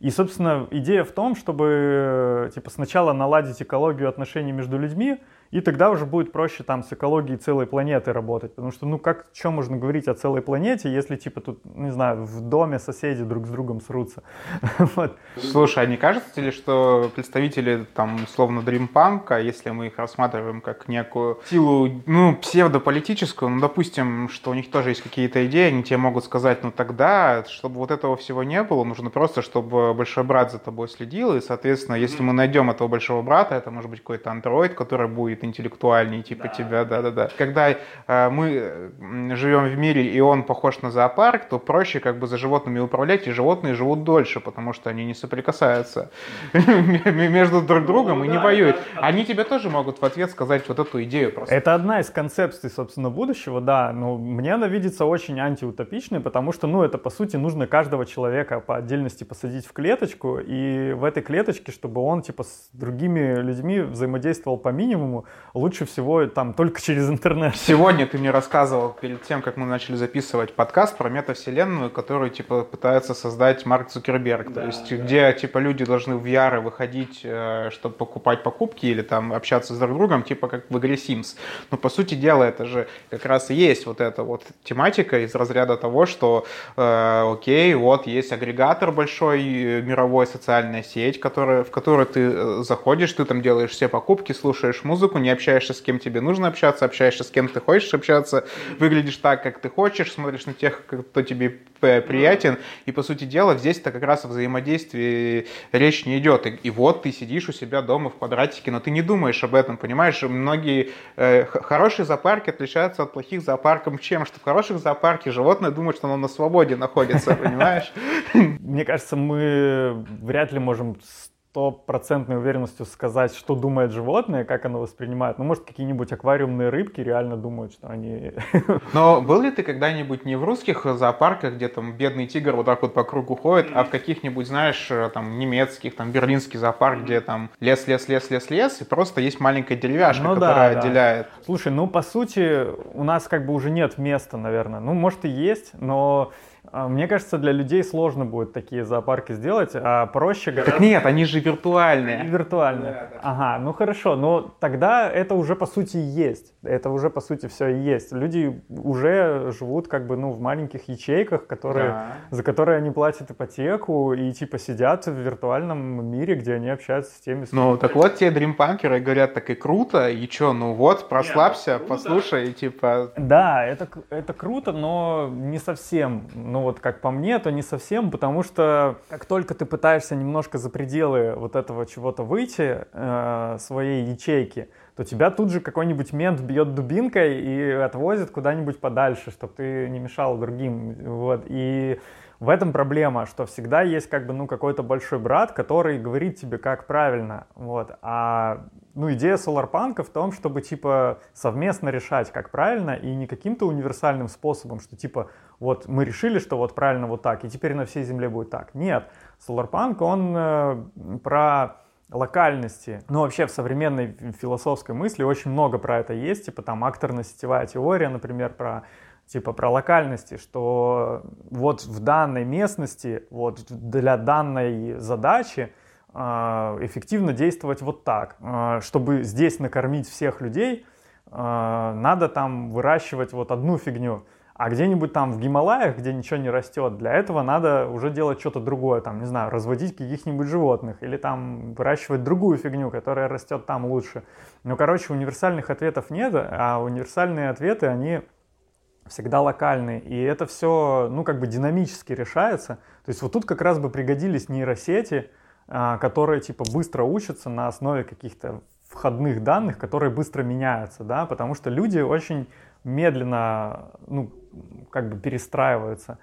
S3: и, собственно, идея в том, чтобы типа, сначала наладить экологию отношений между людьми, и тогда уже будет проще там с экологией целой планеты работать. Потому что, ну, как, что можно говорить о целой планете, если, типа, тут, не знаю, в доме соседи друг с другом срутся.
S1: вот. Слушай, а не кажется ли, что представители, там, условно, дримпанка, если мы их рассматриваем как некую силу, ну, псевдополитическую, ну, допустим, что у них тоже есть какие-то идеи, они тебе могут сказать, ну, тогда, чтобы вот этого всего не было, нужно просто, чтобы большой брат за тобой следил, и, соответственно, если мы найдем этого большого брата, это может быть какой-то андроид, который будет будет интеллектуальнее типа да. тебя, да-да-да. Когда э, мы живем в мире, и он похож на зоопарк, то проще как бы за животными управлять, и животные живут дольше, потому что они не соприкасаются между друг другом и не воюют. Они тебе тоже могут в ответ сказать вот эту идею
S3: просто. Это одна из концепций, собственно, будущего, да, но мне она видится очень антиутопичной, потому что, ну, это, по сути, нужно каждого человека по отдельности посадить в клеточку, и в этой клеточке, чтобы он, типа, с другими людьми взаимодействовал по минимуму, лучше всего там только через интернет.
S1: Сегодня ты мне рассказывал перед тем, как мы начали записывать подкаст про метавселенную, которую типа пытается создать Марк Цукерберг. Да, То есть да. где типа люди должны в VR выходить, э, чтобы покупать покупки или там общаться с друг другом, типа как в игре Sims. Но по сути дела это же как раз и есть вот эта вот тематика из разряда того, что э, окей, вот есть агрегатор большой, э, мировой социальная сеть, которая, в которую ты э, заходишь, ты там делаешь все покупки, слушаешь музыку, не общаешься с кем тебе нужно общаться, общаешься с кем ты хочешь общаться, выглядишь так, как ты хочешь, смотришь на тех, кто тебе приятен. И, по сути дела, здесь-то как раз о взаимодействии речь не идет. И, и вот ты сидишь у себя дома в квадратике, но ты не думаешь об этом, понимаешь? Многие э, хорошие зоопарки отличаются от плохих зоопарков чем? Что в хороших зоопарке животное думает, что оно на свободе находится, понимаешь?
S3: Мне кажется, мы вряд ли можем стопроцентной уверенностью сказать, что думает животное, как оно воспринимает. Ну, может, какие-нибудь аквариумные рыбки реально думают, что они...
S1: Но был ли ты когда-нибудь не в русских зоопарках, где там бедный тигр вот так вот по кругу ходит, а в каких-нибудь, знаешь, там немецких, там берлинский зоопарк, где там лес, лес, лес, лес, лес, и просто есть маленькая деревяшка, ну, которая да, отделяет.
S3: Да. Слушай, ну, по сути, у нас как бы уже нет места, наверное. Ну, может и есть, но мне кажется, для людей сложно будет такие зоопарки сделать, а проще
S1: гораздо... Так нет, они же виртуальные.
S3: Они виртуальные. Да, да. Ага, ну хорошо, но тогда это уже по сути есть. Это уже по сути все и есть. Люди уже живут как бы ну в маленьких ячейках, которые, да. за которые они платят ипотеку и типа сидят в виртуальном мире, где они общаются с теми... С
S1: ну так вот те дримпанкеры говорят так и круто, и чё, ну вот, прослабься, нет, послушай, и типа...
S3: Да, это, это круто, но не совсем. Ну, ну вот как по мне, то не совсем, потому что как только ты пытаешься немножко за пределы вот этого чего-то выйти, э, своей ячейки, то тебя тут же какой-нибудь мент бьет дубинкой и отвозит куда-нибудь подальше, чтобы ты не мешал другим. Вот. И в этом проблема, что всегда есть как бы, ну, какой-то большой брат, который говорит тебе, как правильно, вот, а, ну, идея соларпанка в том, чтобы, типа, совместно решать, как правильно, и не каким-то универсальным способом, что, типа, вот мы решили, что вот правильно вот так, и теперь на всей Земле будет так. Нет, соларпанк, он э, про локальности. Ну, вообще в современной философской мысли очень много про это есть, типа там акторно-сетевая теория, например, про типа про локальности, что вот в данной местности, вот для данной задачи э, эффективно действовать вот так. Э, чтобы здесь накормить всех людей, э, надо там выращивать вот одну фигню. А где-нибудь там в Гималаях, где ничего не растет, для этого надо уже делать что-то другое, там, не знаю, разводить каких-нибудь животных или там выращивать другую фигню, которая растет там лучше. Ну, короче, универсальных ответов нет, а универсальные ответы, они всегда локальные, и это все, ну, как бы динамически решается. То есть вот тут как раз бы пригодились нейросети, а, которые, типа, быстро учатся на основе каких-то входных данных, которые быстро меняются, да, потому что люди очень медленно, ну, как бы перестраиваются.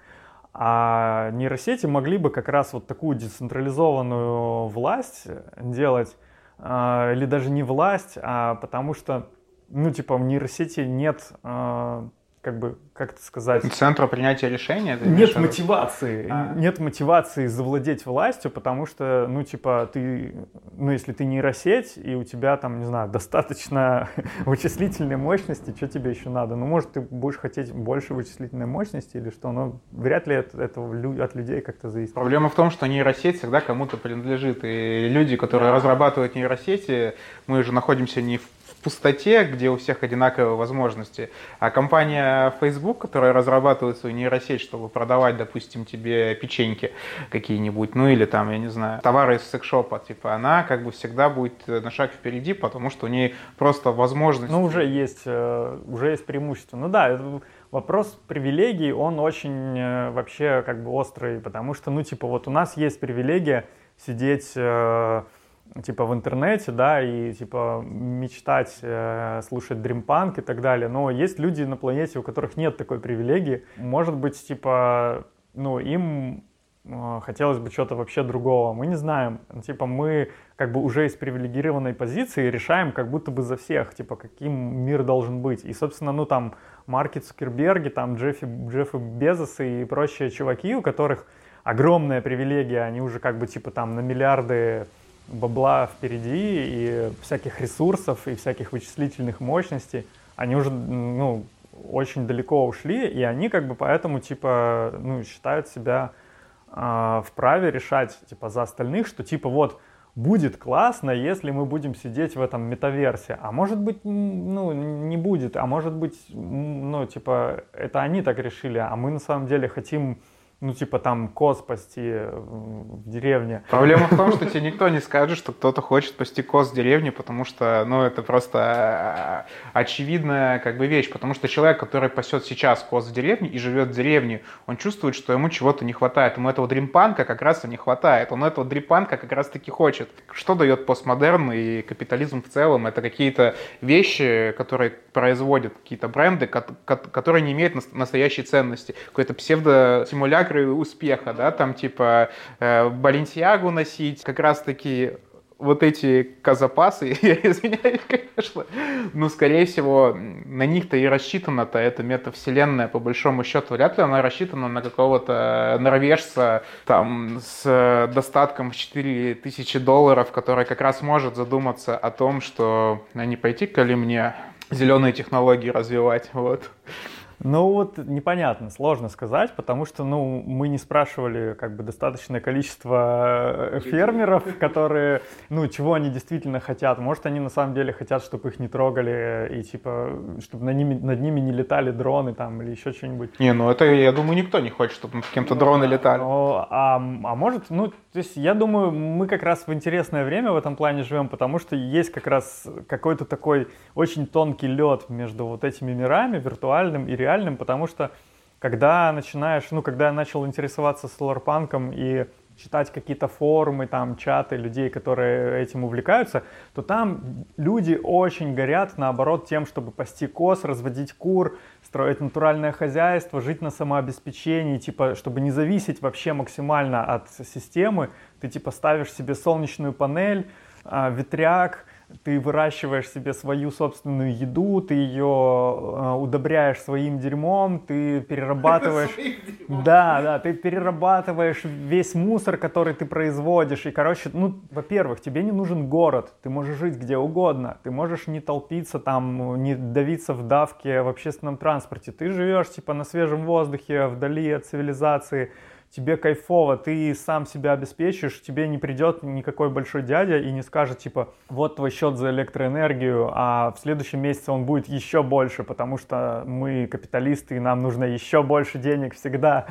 S3: А нейросети могли бы как раз вот такую децентрализованную власть делать, а, или даже не власть, а потому что, ну, типа, в нейросети нет а, как бы, как это сказать...
S1: Центра принятия решения?
S3: Нет мотивации. А. Нет мотивации завладеть властью, потому что, ну, типа, ты, ну, если ты нейросеть, и у тебя там, не знаю, достаточно вычислительной мощности, что тебе еще надо? Ну, может, ты будешь хотеть больше вычислительной мощности или что? Но вряд ли это, это от людей как-то зависит.
S1: Проблема в том, что нейросеть всегда кому-то принадлежит. И люди, которые разрабатывают нейросети, мы же находимся не в пустоте, где у всех одинаковые возможности. А компания Facebook, которая разрабатывает свою нейросеть, чтобы продавать, допустим, тебе печеньки какие-нибудь, ну или там, я не знаю, товары из секшопа, типа, она как бы всегда будет на шаг впереди, потому что у нее просто возможность...
S3: Ну, уже есть, э, уже есть преимущество. Ну да, вопрос привилегий, он очень э, вообще как бы острый, потому что, ну, типа, вот у нас есть привилегия сидеть э, типа в интернете, да, и типа мечтать, э, слушать дримпанк и так далее. Но есть люди на планете, у которых нет такой привилегии. Может быть, типа, ну, им э, хотелось бы чего-то вообще другого. Мы не знаем. Типа мы как бы уже из привилегированной позиции решаем как будто бы за всех, типа каким мир должен быть. И, собственно, ну там Марки Цукерберги, там Джеффи, Джеффи Безосы и прочие чуваки, у которых огромная привилегия, они уже как бы типа там на миллиарды бабла впереди и всяких ресурсов и всяких вычислительных мощностей, они уже, ну, очень далеко ушли, и они как бы поэтому, типа, ну, считают себя э, вправе решать, типа, за остальных, что, типа, вот, будет классно, если мы будем сидеть в этом метаверсе. А может быть, ну, не будет. А может быть, ну, типа, это они так решили, а мы на самом деле хотим ну, типа там коз пасти э, в деревне.
S1: Проблема в том, что тебе никто не скажет, что кто-то хочет пасти коз в деревне, потому что, ну, это просто э, очевидная как бы вещь, потому что человек, который пасет сейчас коз в деревне и живет в деревне, он чувствует, что ему чего-то не хватает. Ему этого дримпанка как раз и не хватает. Он этого дримпанка как раз таки хочет. Что дает постмодерн и капитализм в целом? Это какие-то вещи, которые производят какие-то бренды, которые не имеют настоящей ценности. Какой-то псевдосимуляк симулякры успеха, да, там типа э, Баленсиагу носить, как раз-таки вот эти казапасы, я извиняюсь, конечно, но, скорее всего, на них-то и рассчитана-то эта метавселенная, по большому счету. Вряд ли она рассчитана на какого-то норвежца там с достатком в 4000 долларов, который как раз может задуматься о том, что а не пойти-ка ли мне зеленые технологии развивать, вот.
S3: Ну вот непонятно, сложно сказать, потому что ну, мы не спрашивали как бы достаточное количество э, фермеров, которые, ну, чего они действительно хотят. Может, они на самом деле хотят, чтобы их не трогали и типа, чтобы над ними, над ними не летали дроны там или еще что-нибудь.
S1: Не, ну это, я думаю, никто не хочет, чтобы над кем-то ну, дроны летали.
S3: Но, а, а может, ну, то есть я думаю, мы как раз в интересное время в этом плане живем, потому что есть как раз какой-то такой очень тонкий лед между вот этими мирами, виртуальным и реальным реальным, потому что когда начинаешь, ну, когда я начал интересоваться соларпанком и читать какие-то форумы, там, чаты людей, которые этим увлекаются, то там люди очень горят, наоборот, тем, чтобы пасти коз, разводить кур, строить натуральное хозяйство, жить на самообеспечении, типа, чтобы не зависеть вообще максимально от системы. Ты, типа, ставишь себе солнечную панель, а, ветряк, ты выращиваешь себе свою собственную еду, ты ее э, удобряешь своим дерьмом, ты перерабатываешь... Да, да, ты перерабатываешь весь мусор, который ты производишь. И, короче, ну, во-первых, тебе не нужен город, ты можешь жить где угодно, ты можешь не толпиться там, не давиться в давке в общественном транспорте. Ты живешь, типа, на свежем воздухе, вдали от цивилизации, тебе кайфово, ты сам себя обеспечишь, тебе не придет никакой большой дядя и не скажет, типа, вот твой счет за электроэнергию, а в следующем месяце он будет еще больше, потому что мы капиталисты, и нам нужно еще больше денег всегда.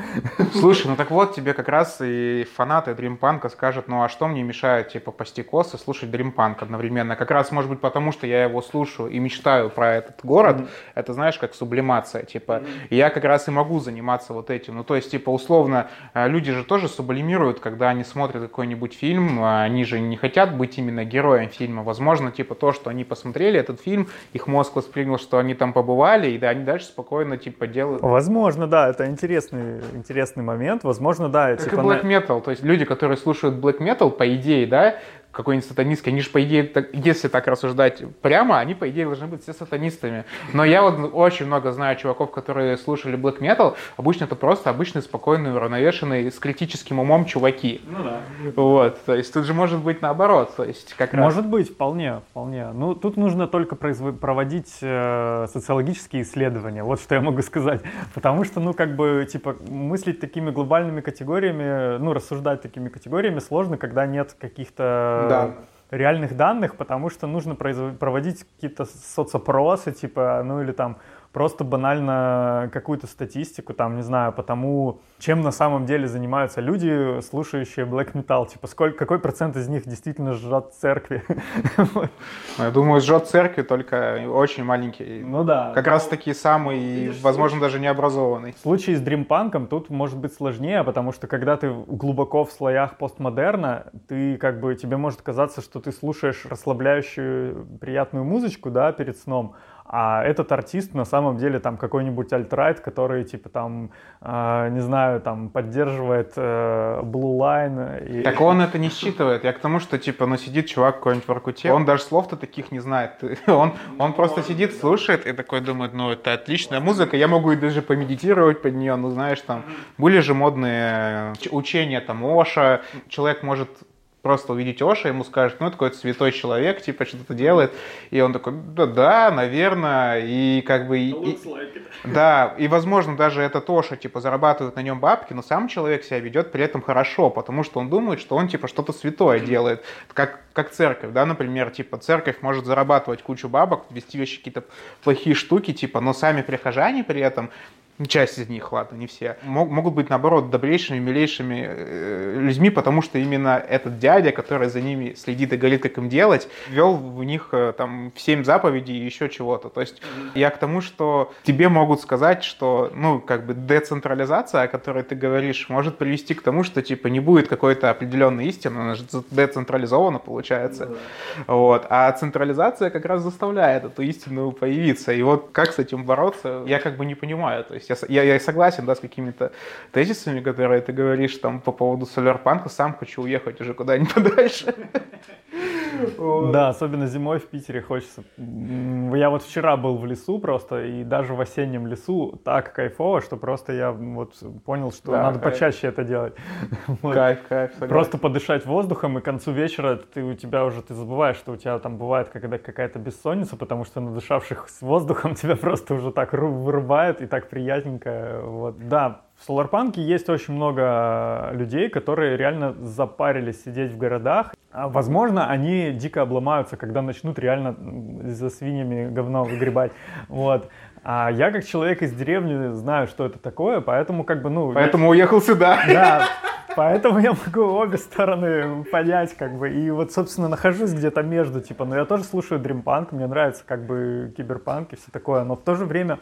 S1: Слушай, ну так вот, тебе как раз и фанаты дримпанка скажут, ну а что мне мешает, типа, пасти косы, слушать дримпанк одновременно? Как раз, может быть, потому что я его слушаю и мечтаю про этот город, mm-hmm. это, знаешь, как сублимация, типа, mm-hmm. я как раз и могу заниматься вот этим, ну то есть, типа, условно, люди же тоже сублимируют, когда они смотрят какой-нибудь фильм, а они же не хотят быть именно героем фильма. Возможно, типа то, что они посмотрели этот фильм, их мозг воспринял, что они там побывали, и да, они дальше спокойно типа делают.
S3: Возможно, да, это интересный, интересный момент. Возможно, да.
S1: Как типа, и Black Metal, то есть люди, которые слушают Black Metal, по идее, да, какой-нибудь сатанистский, они же, по идее, так, если так рассуждать прямо, они, по идее, должны быть все сатанистами. Но я вот очень много знаю чуваков, которые слушали black metal, обычно это просто обычные, спокойные, уравновешенные, с критическим умом чуваки. Ну да. Вот, то есть тут же может быть наоборот, то есть как
S3: раз... Может быть, вполне, вполне. Ну, тут нужно только производ... проводить э, социологические исследования, вот что я могу сказать. Потому что, ну, как бы, типа, мыслить такими глобальными категориями, ну, рассуждать такими категориями сложно, когда нет каких-то да. реальных данных, потому что нужно проводить какие-то соцопросы, типа, ну или там просто банально какую-то статистику, там, не знаю, по тому, чем на самом деле занимаются люди, слушающие black metal, типа, сколько, какой процент из них действительно жжет церкви?
S1: Я думаю, жжет церкви только очень маленький.
S3: Ну да.
S1: Как раз таки самый, возможно, даже необразованный.
S3: В случае с дримпанком тут может быть сложнее, потому что когда ты глубоко в слоях постмодерна, ты как бы, тебе может казаться, что ты слушаешь расслабляющую приятную музычку, да, перед сном, а этот артист на самом деле там какой-нибудь альтрайт, который типа там, э, не знаю, там поддерживает э, Blue Line.
S1: И... Так он это не считывает. Я к тому, что типа, ну сидит чувак какой-нибудь в Аркуте, он даже слов-то таких не знает. он, он просто сидит, слушает и такой думает, ну это отличная музыка, я могу и даже помедитировать под нее, ну знаешь, там были же модные учения там Оша, человек может просто увидеть Оша, ему скажут, ну, это какой-то святой человек, типа, что-то делает, и он такой, да, да, наверное, и как бы... И, like да, и, возможно, даже это Тоша, типа, зарабатывает на нем бабки, но сам человек себя ведет при этом хорошо, потому что он думает, что он, типа, что-то святое делает, как, как церковь, да, например, типа, церковь может зарабатывать кучу бабок, вести вещи какие-то плохие штуки, типа, но сами прихожане при этом часть из них, ладно, не все, мог, могут быть, наоборот, добрейшими, милейшими э, людьми, потому что именно этот дядя, который за ними следит и говорит, как им делать, ввел в них э, там семь заповедей и еще чего-то. То есть я к тому, что тебе могут сказать, что, ну, как бы децентрализация, о которой ты говоришь, может привести к тому, что, типа, не будет какой-то определенной истины, она же децентрализована, получается. Mm-hmm. Вот. А централизация как раз заставляет эту истину появиться. И вот как с этим бороться, я как бы не понимаю. То есть есть я, я, я согласен, да, с какими-то тезисами, которые ты говоришь там по поводу солярпанка, сам хочу уехать уже куда-нибудь подальше.
S3: Да, особенно зимой в Питере хочется. Я вот вчера был в лесу просто, и даже в осеннем лесу так кайфово, что просто я вот понял, что да, надо кайф. почаще это делать.
S1: Кайф, кайф. Согласен.
S3: Просто подышать воздухом, и к концу вечера ты у тебя уже, ты забываешь, что у тебя там бывает когда какая-то бессонница, потому что надышавших с воздухом тебя просто уже так вырубает, и так приятненько. Вот. Да, в Соларпанке есть очень много людей, которые реально запарились сидеть в городах. А, возможно, они дико обломаются, когда начнут реально за свиньями говно выгребать. Вот. А я как человек из деревни знаю, что это такое, поэтому как бы, ну...
S1: Поэтому я... уехал сюда.
S3: Да, поэтому я могу обе стороны понять, как бы, и вот, собственно, нахожусь где-то между, типа, но я тоже слушаю дримпанк, мне нравится, как бы, киберпанк и все такое, но в то же время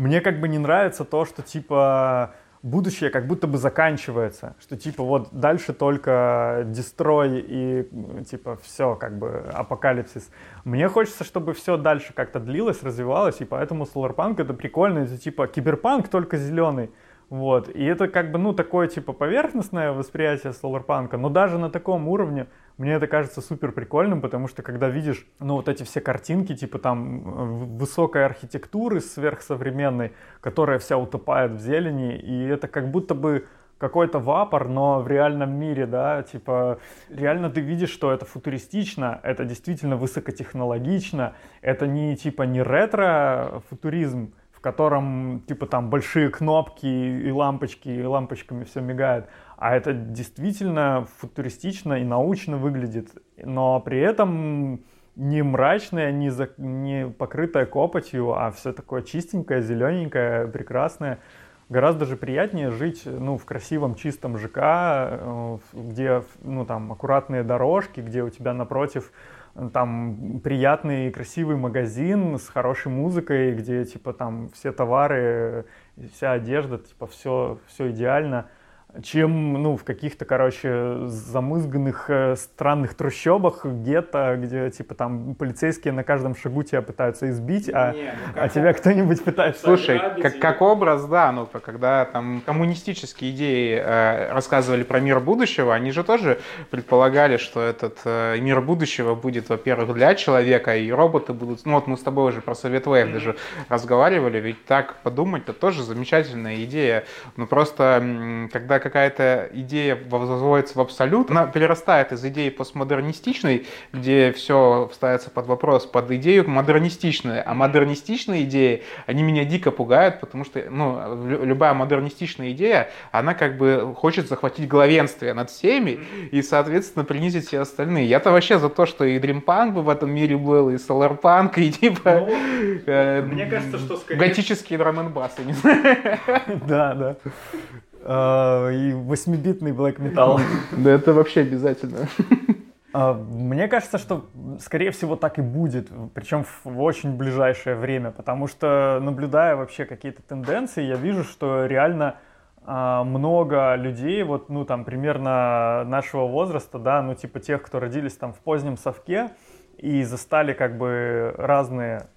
S3: мне как бы не нравится то, что типа будущее как будто бы заканчивается, что типа вот дальше только дестрой и типа все как бы апокалипсис. Мне хочется, чтобы все дальше как-то длилось, развивалось, и поэтому Solarpunk это прикольно, это типа киберпанк только зеленый. Вот. И это как бы, ну, такое, типа, поверхностное восприятие соларпанка, но даже на таком уровне мне это кажется супер прикольным, потому что когда видишь, ну, вот эти все картинки, типа там э, высокой архитектуры сверхсовременной, которая вся утопает в зелени, и это как будто бы какой-то вапор, но в реальном мире, да, типа, реально ты видишь, что это футуристично, это действительно высокотехнологично, это не, типа, не ретро-футуризм, в котором типа там большие кнопки и лампочки, и лампочками все мигает. А это действительно футуристично и научно выглядит, но при этом не мрачное, не, за, не покрытое копотью, а все такое чистенькое, зелененькое, прекрасное. Гораздо же приятнее жить ну, в красивом чистом ЖК, э, где ну, там, аккуратные дорожки, где у тебя напротив там приятный, красивый магазин с хорошей музыкой, где типа там все товары, вся одежда, типа все, все идеально чем, ну, в каких-то, короче, замызганных э, странных трущобах, гетто, где, типа, там полицейские на каждом шагу тебя пытаются избить, а, Не, ну, а тебя кто-нибудь пытается...
S1: Слушай, как, как образ, да, ну, когда там коммунистические идеи э, рассказывали про мир будущего, они же тоже предполагали, что этот э, мир будущего будет, во-первых, для человека, и роботы будут... Ну, вот мы с тобой уже про Совет Wave mm-hmm. даже разговаривали, ведь так подумать, это тоже замечательная идея. Ну, просто, когда какая-то идея возводится в абсолют, она перерастает из идеи постмодернистичной, где все ставится под вопрос, под идею модернистичную. А модернистичные идеи, они меня дико пугают, потому что ну, любая модернистичная идея, она как бы хочет захватить главенствие над всеми и, соответственно, принизить все остальные. Я-то вообще за то, что и Dreampunk бы в этом мире был, и Solarpunk, и типа... Ну,
S3: э, мне кажется, что скорее...
S1: Готические драм н не знаю.
S3: Да, да. А, и 8-битный black metal.
S1: Да это вообще обязательно.
S3: А, мне кажется, что, скорее всего, так и будет, причем в очень ближайшее время, потому что, наблюдая вообще какие-то тенденции, я вижу, что реально а, много людей, вот, ну, там, примерно нашего возраста, да, ну, типа тех, кто родились там в позднем совке и застали как бы разные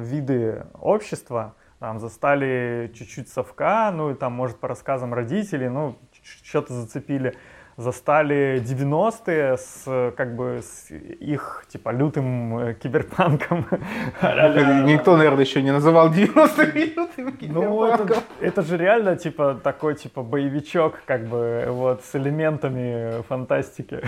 S3: виды общества, там застали чуть-чуть совка, ну и там, может, по рассказам родителей, ну, что-то зацепили. застали 90-е с, как бы, с их, типа, лютым э, киберпанком.
S1: Никто, наверное, еще не называл 90-е лютым
S3: Ну, это, это же реально, типа, такой, типа, боевичок, как бы, вот, с элементами фантастики.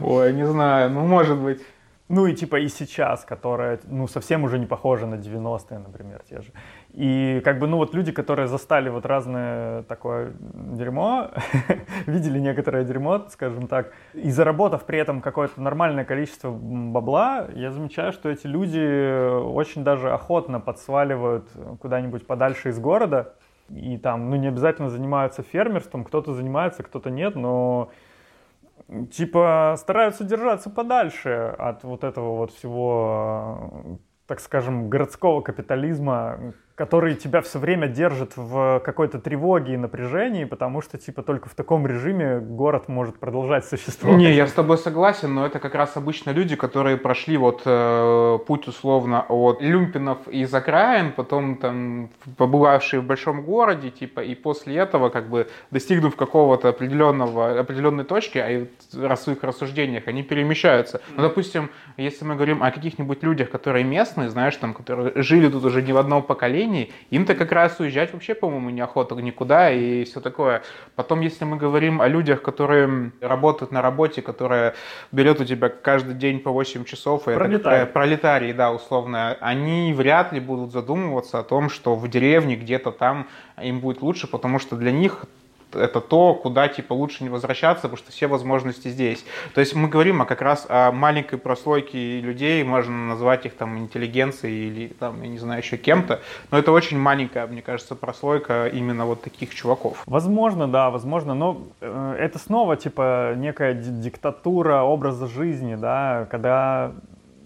S1: Ой, не знаю, ну, может быть.
S3: Ну и типа и сейчас, которая, ну, совсем уже не похожа на 90-е, например, те же. И как бы, ну вот люди, которые застали вот разное такое дерьмо, видели некоторое дерьмо, скажем так, и заработав при этом какое-то нормальное количество бабла, я замечаю, что эти люди очень даже охотно подсваливают куда-нибудь подальше из города, и там, ну, не обязательно занимаются фермерством, кто-то занимается, кто-то нет, но типа стараются держаться подальше от вот этого вот всего, так скажем, городского капитализма, который тебя все время держит в какой-то тревоге и напряжении, потому что, типа, только в таком режиме город может продолжать существовать.
S1: Не, я с тобой согласен, но это как раз обычно люди, которые прошли вот э, путь условно от люмпинов из окраин, потом там побывавшие в большом городе, типа, и после этого, как бы, достигнув какого-то определенного, определенной точки, а в своих рассуждениях они перемещаются. Ну, допустим, если мы говорим о каких-нибудь людях, которые местные, знаешь, там, которые жили тут уже не в одном поколении, поколений, им-то как раз уезжать вообще, по-моему, неохота никуда и все такое. Потом, если мы говорим о людях, которые работают на работе, которая берет у тебя каждый день по 8 часов, и
S3: пролетарии.
S1: это пролетарии, да, условно, они вряд ли будут задумываться о том, что в деревне где-то там им будет лучше, потому что для них это то, куда типа лучше не возвращаться, потому что все возможности здесь. То есть мы говорим о как раз о маленькой прослойке людей, можно назвать их там интеллигенцией или там, я не знаю, еще кем-то, но это очень маленькая, мне кажется, прослойка именно вот таких чуваков.
S3: Возможно, да, возможно, но э, это снова типа некая диктатура образа жизни, да, когда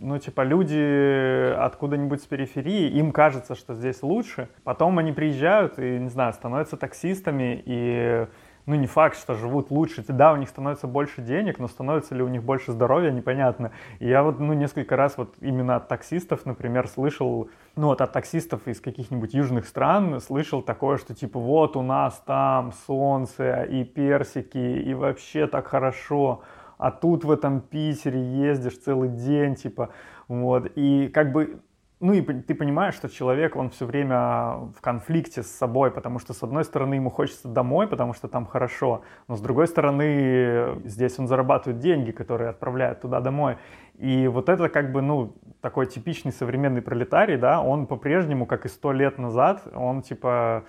S3: ну, типа, люди откуда-нибудь с периферии, им кажется, что здесь лучше. Потом они приезжают и, не знаю, становятся таксистами, и, ну, не факт, что живут лучше. Да, у них становится больше денег, но становится ли у них больше здоровья, непонятно. И я вот, ну, несколько раз вот именно от таксистов, например, слышал, ну, вот от таксистов из каких-нибудь южных стран слышал такое, что, типа, вот у нас там солнце и персики, и вообще так хорошо а тут в этом Питере ездишь целый день, типа, вот, и как бы ну и ты понимаешь, что человек, он все время в конфликте с собой, потому что с одной стороны ему хочется домой, потому что там хорошо, но с другой стороны здесь он зарабатывает деньги, которые отправляют туда домой. И вот это как бы, ну, такой типичный современный пролетарий, да, он по-прежнему, как и сто лет назад, он типа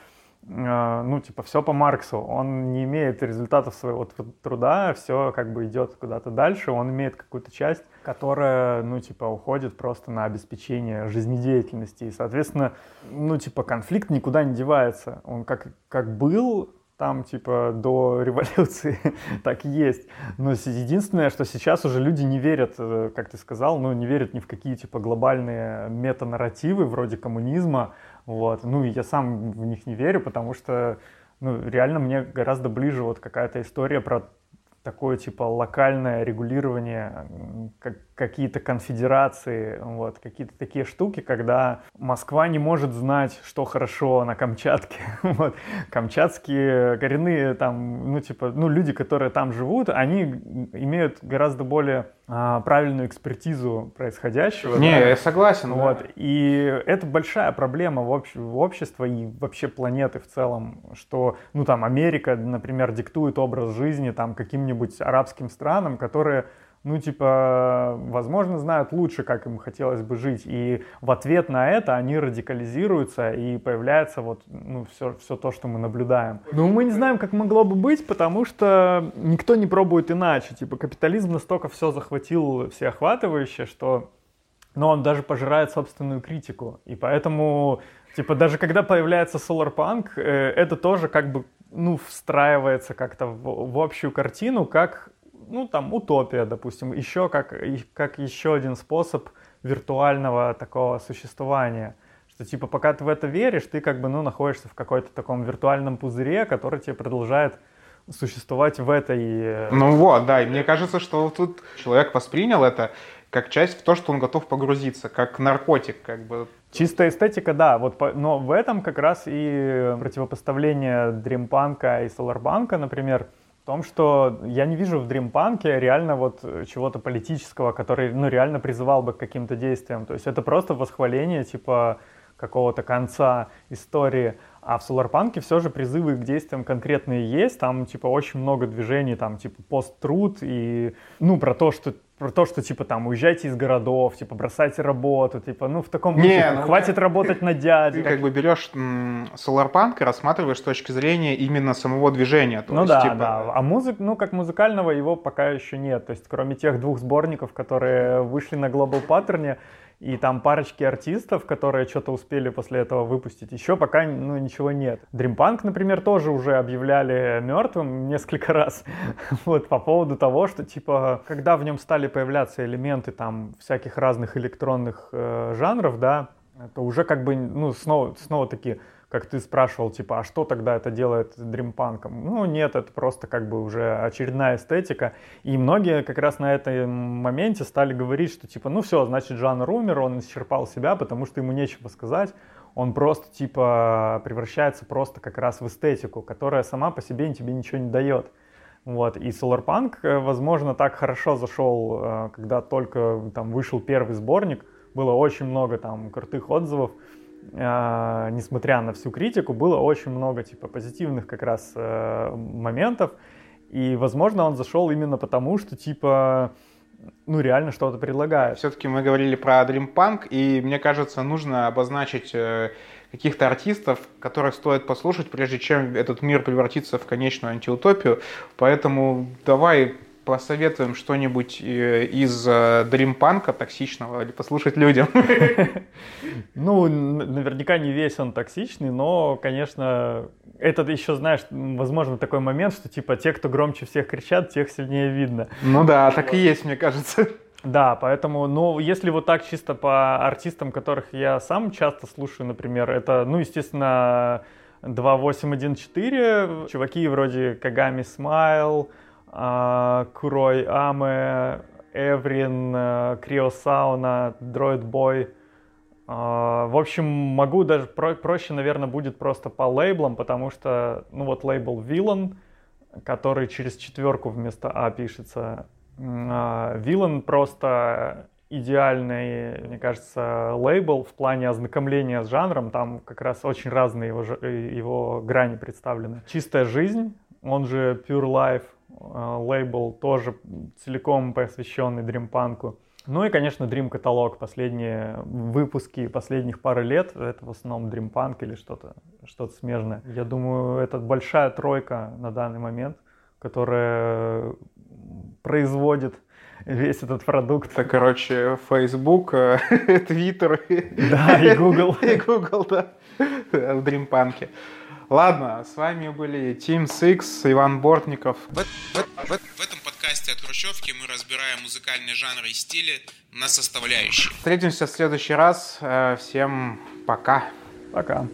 S3: ну, типа, все по Марксу. Он не имеет результатов своего труда, все как бы идет куда-то дальше. Он имеет какую-то часть, которая, ну, типа, уходит просто на обеспечение жизнедеятельности. И, соответственно, ну, типа, конфликт никуда не девается. Он как, как был, там типа до революции так и есть. Но единственное, что сейчас уже люди не верят, э, как ты сказал, ну не верят ни в какие типа глобальные метанарративы вроде коммунизма, вот. Ну я сам в них не верю, потому что ну, реально мне гораздо ближе вот какая-то история про такое типа локальное регулирование, как, какие-то конфедерации, вот, какие-то такие штуки, когда Москва не может знать, что хорошо на Камчатке. вот. Камчатские коренные там, ну типа, ну люди, которые там живут, они имеют гораздо более правильную экспертизу происходящего.
S1: Не, да? я согласен.
S3: Вот. Да. И это большая проблема в, обще, в общества и вообще планеты в целом, что, ну там, Америка, например, диктует образ жизни там каким-нибудь арабским странам, которые ну, типа, возможно, знают лучше, как им хотелось бы жить. И в ответ на это они радикализируются, и появляется вот, ну, все, все то, что мы наблюдаем. Но мы не знаем, как могло бы быть, потому что никто не пробует иначе. Типа, капитализм настолько все захватил всеохватывающе, что но ну, он даже пожирает собственную критику. И поэтому, типа, даже когда появляется Solarpunk, э, это тоже как бы, ну, встраивается как-то в, в общую картину, как ну, там, утопия, допустим, еще как, как еще один способ виртуального такого существования. Что, типа, пока ты в это веришь, ты как бы, ну, находишься в какой-то таком виртуальном пузыре, который тебе продолжает существовать в этой... Э,
S1: ну вот, да, и мне кажется, что тут человек воспринял это как часть в то, что он готов погрузиться, как наркотик, как бы.
S3: Чистая эстетика, да, вот, но в этом как раз и противопоставление дримпанка и соларбанка, например, том, что я не вижу в дримпанке реально вот чего-то политического, который, ну, реально призывал бы к каким-то действиям. То есть это просто восхваление, типа, какого-то конца истории. А в Соларпанке все же призывы к действиям конкретные есть. Там, типа, очень много движений, там, типа, пост-труд и, ну, про то, что про то, что, типа, там, уезжайте из городов, типа, бросайте работу, типа, ну, в таком
S1: Не,
S3: духе,
S1: ну,
S3: хватит работать на дядю.
S1: Ты как бы берешь Solarpunk и рассматриваешь с точки зрения именно самого движения. То
S3: ну
S1: есть,
S3: да,
S1: типа,
S3: да. А музык, ну, как музыкального его пока еще нет. То есть, кроме тех двух сборников, которые вышли на Global Pattern, и там парочки артистов, которые что-то успели после этого выпустить, еще пока ну, ничего нет. Dreampunk, например, тоже уже объявляли мертвым несколько раз вот по поводу того, что типа, когда в нем стали появляться элементы там всяких разных электронных э, жанров, да, это уже как бы, ну, снова, снова таки как ты спрашивал, типа, а что тогда это делает дримпанком? Ну, нет, это просто как бы уже очередная эстетика. И многие как раз на этом моменте стали говорить, что типа, ну все, значит, жанр умер, он исчерпал себя, потому что ему нечего сказать. Он просто типа превращается просто как раз в эстетику, которая сама по себе тебе ничего не дает. Вот. И Solarpunk, э, возможно, так хорошо зашел, э, когда только там вышел первый сборник. Было очень много там крутых отзывов. А, несмотря на всю критику, было очень много типа позитивных как раз э, моментов. И, возможно, он зашел именно потому, что типа ну, реально что-то предлагает.
S1: Все-таки мы говорили про Dream Punk, и мне кажется, нужно обозначить э, каких-то артистов, которых стоит послушать, прежде чем этот мир превратится в конечную антиутопию. Поэтому давай посоветуем что-нибудь э, из дримпанка токсичного или послушать людям?
S3: Ну, наверняка не весь он токсичный, но, конечно, это еще, знаешь, возможно, такой момент, что типа те, кто громче всех кричат, тех сильнее видно.
S1: Ну да, так и есть, мне кажется.
S3: Да, поэтому, ну, если вот так чисто по артистам, которых я сам часто слушаю, например, это, ну, естественно, 2814, чуваки вроде Кагами Смайл, Курой Аме, Эврин, э, Криосауна, Дроид Бой. А, в общем, могу даже про проще, наверное, будет просто по лейблам, потому что, ну вот лейбл Villain, который через четверку вместо А пишется. А, Villain просто идеальный, мне кажется, лейбл в плане ознакомления с жанром. Там как раз очень разные его, его грани представлены. Чистая жизнь, он же Pure Life, Э, лейбл тоже целиком посвященный дримпанку. Ну и, конечно, Dream каталог. Последние выпуски последних пары лет это в основном Dream Punk или что-то что смежное. Я думаю, это большая тройка на данный момент, которая производит весь этот продукт.
S1: Это, короче, Facebook, э, Twitter.
S3: Да, и Google.
S1: И Google, да, в Dream Punk. Ладно, с вами были Team Six, Иван Бортников. В,
S2: в, в, в этом подкасте от Хрущевки мы разбираем музыкальные жанры и стили на составляющие.
S1: Встретимся в следующий раз. Э, всем пока.
S3: Пока.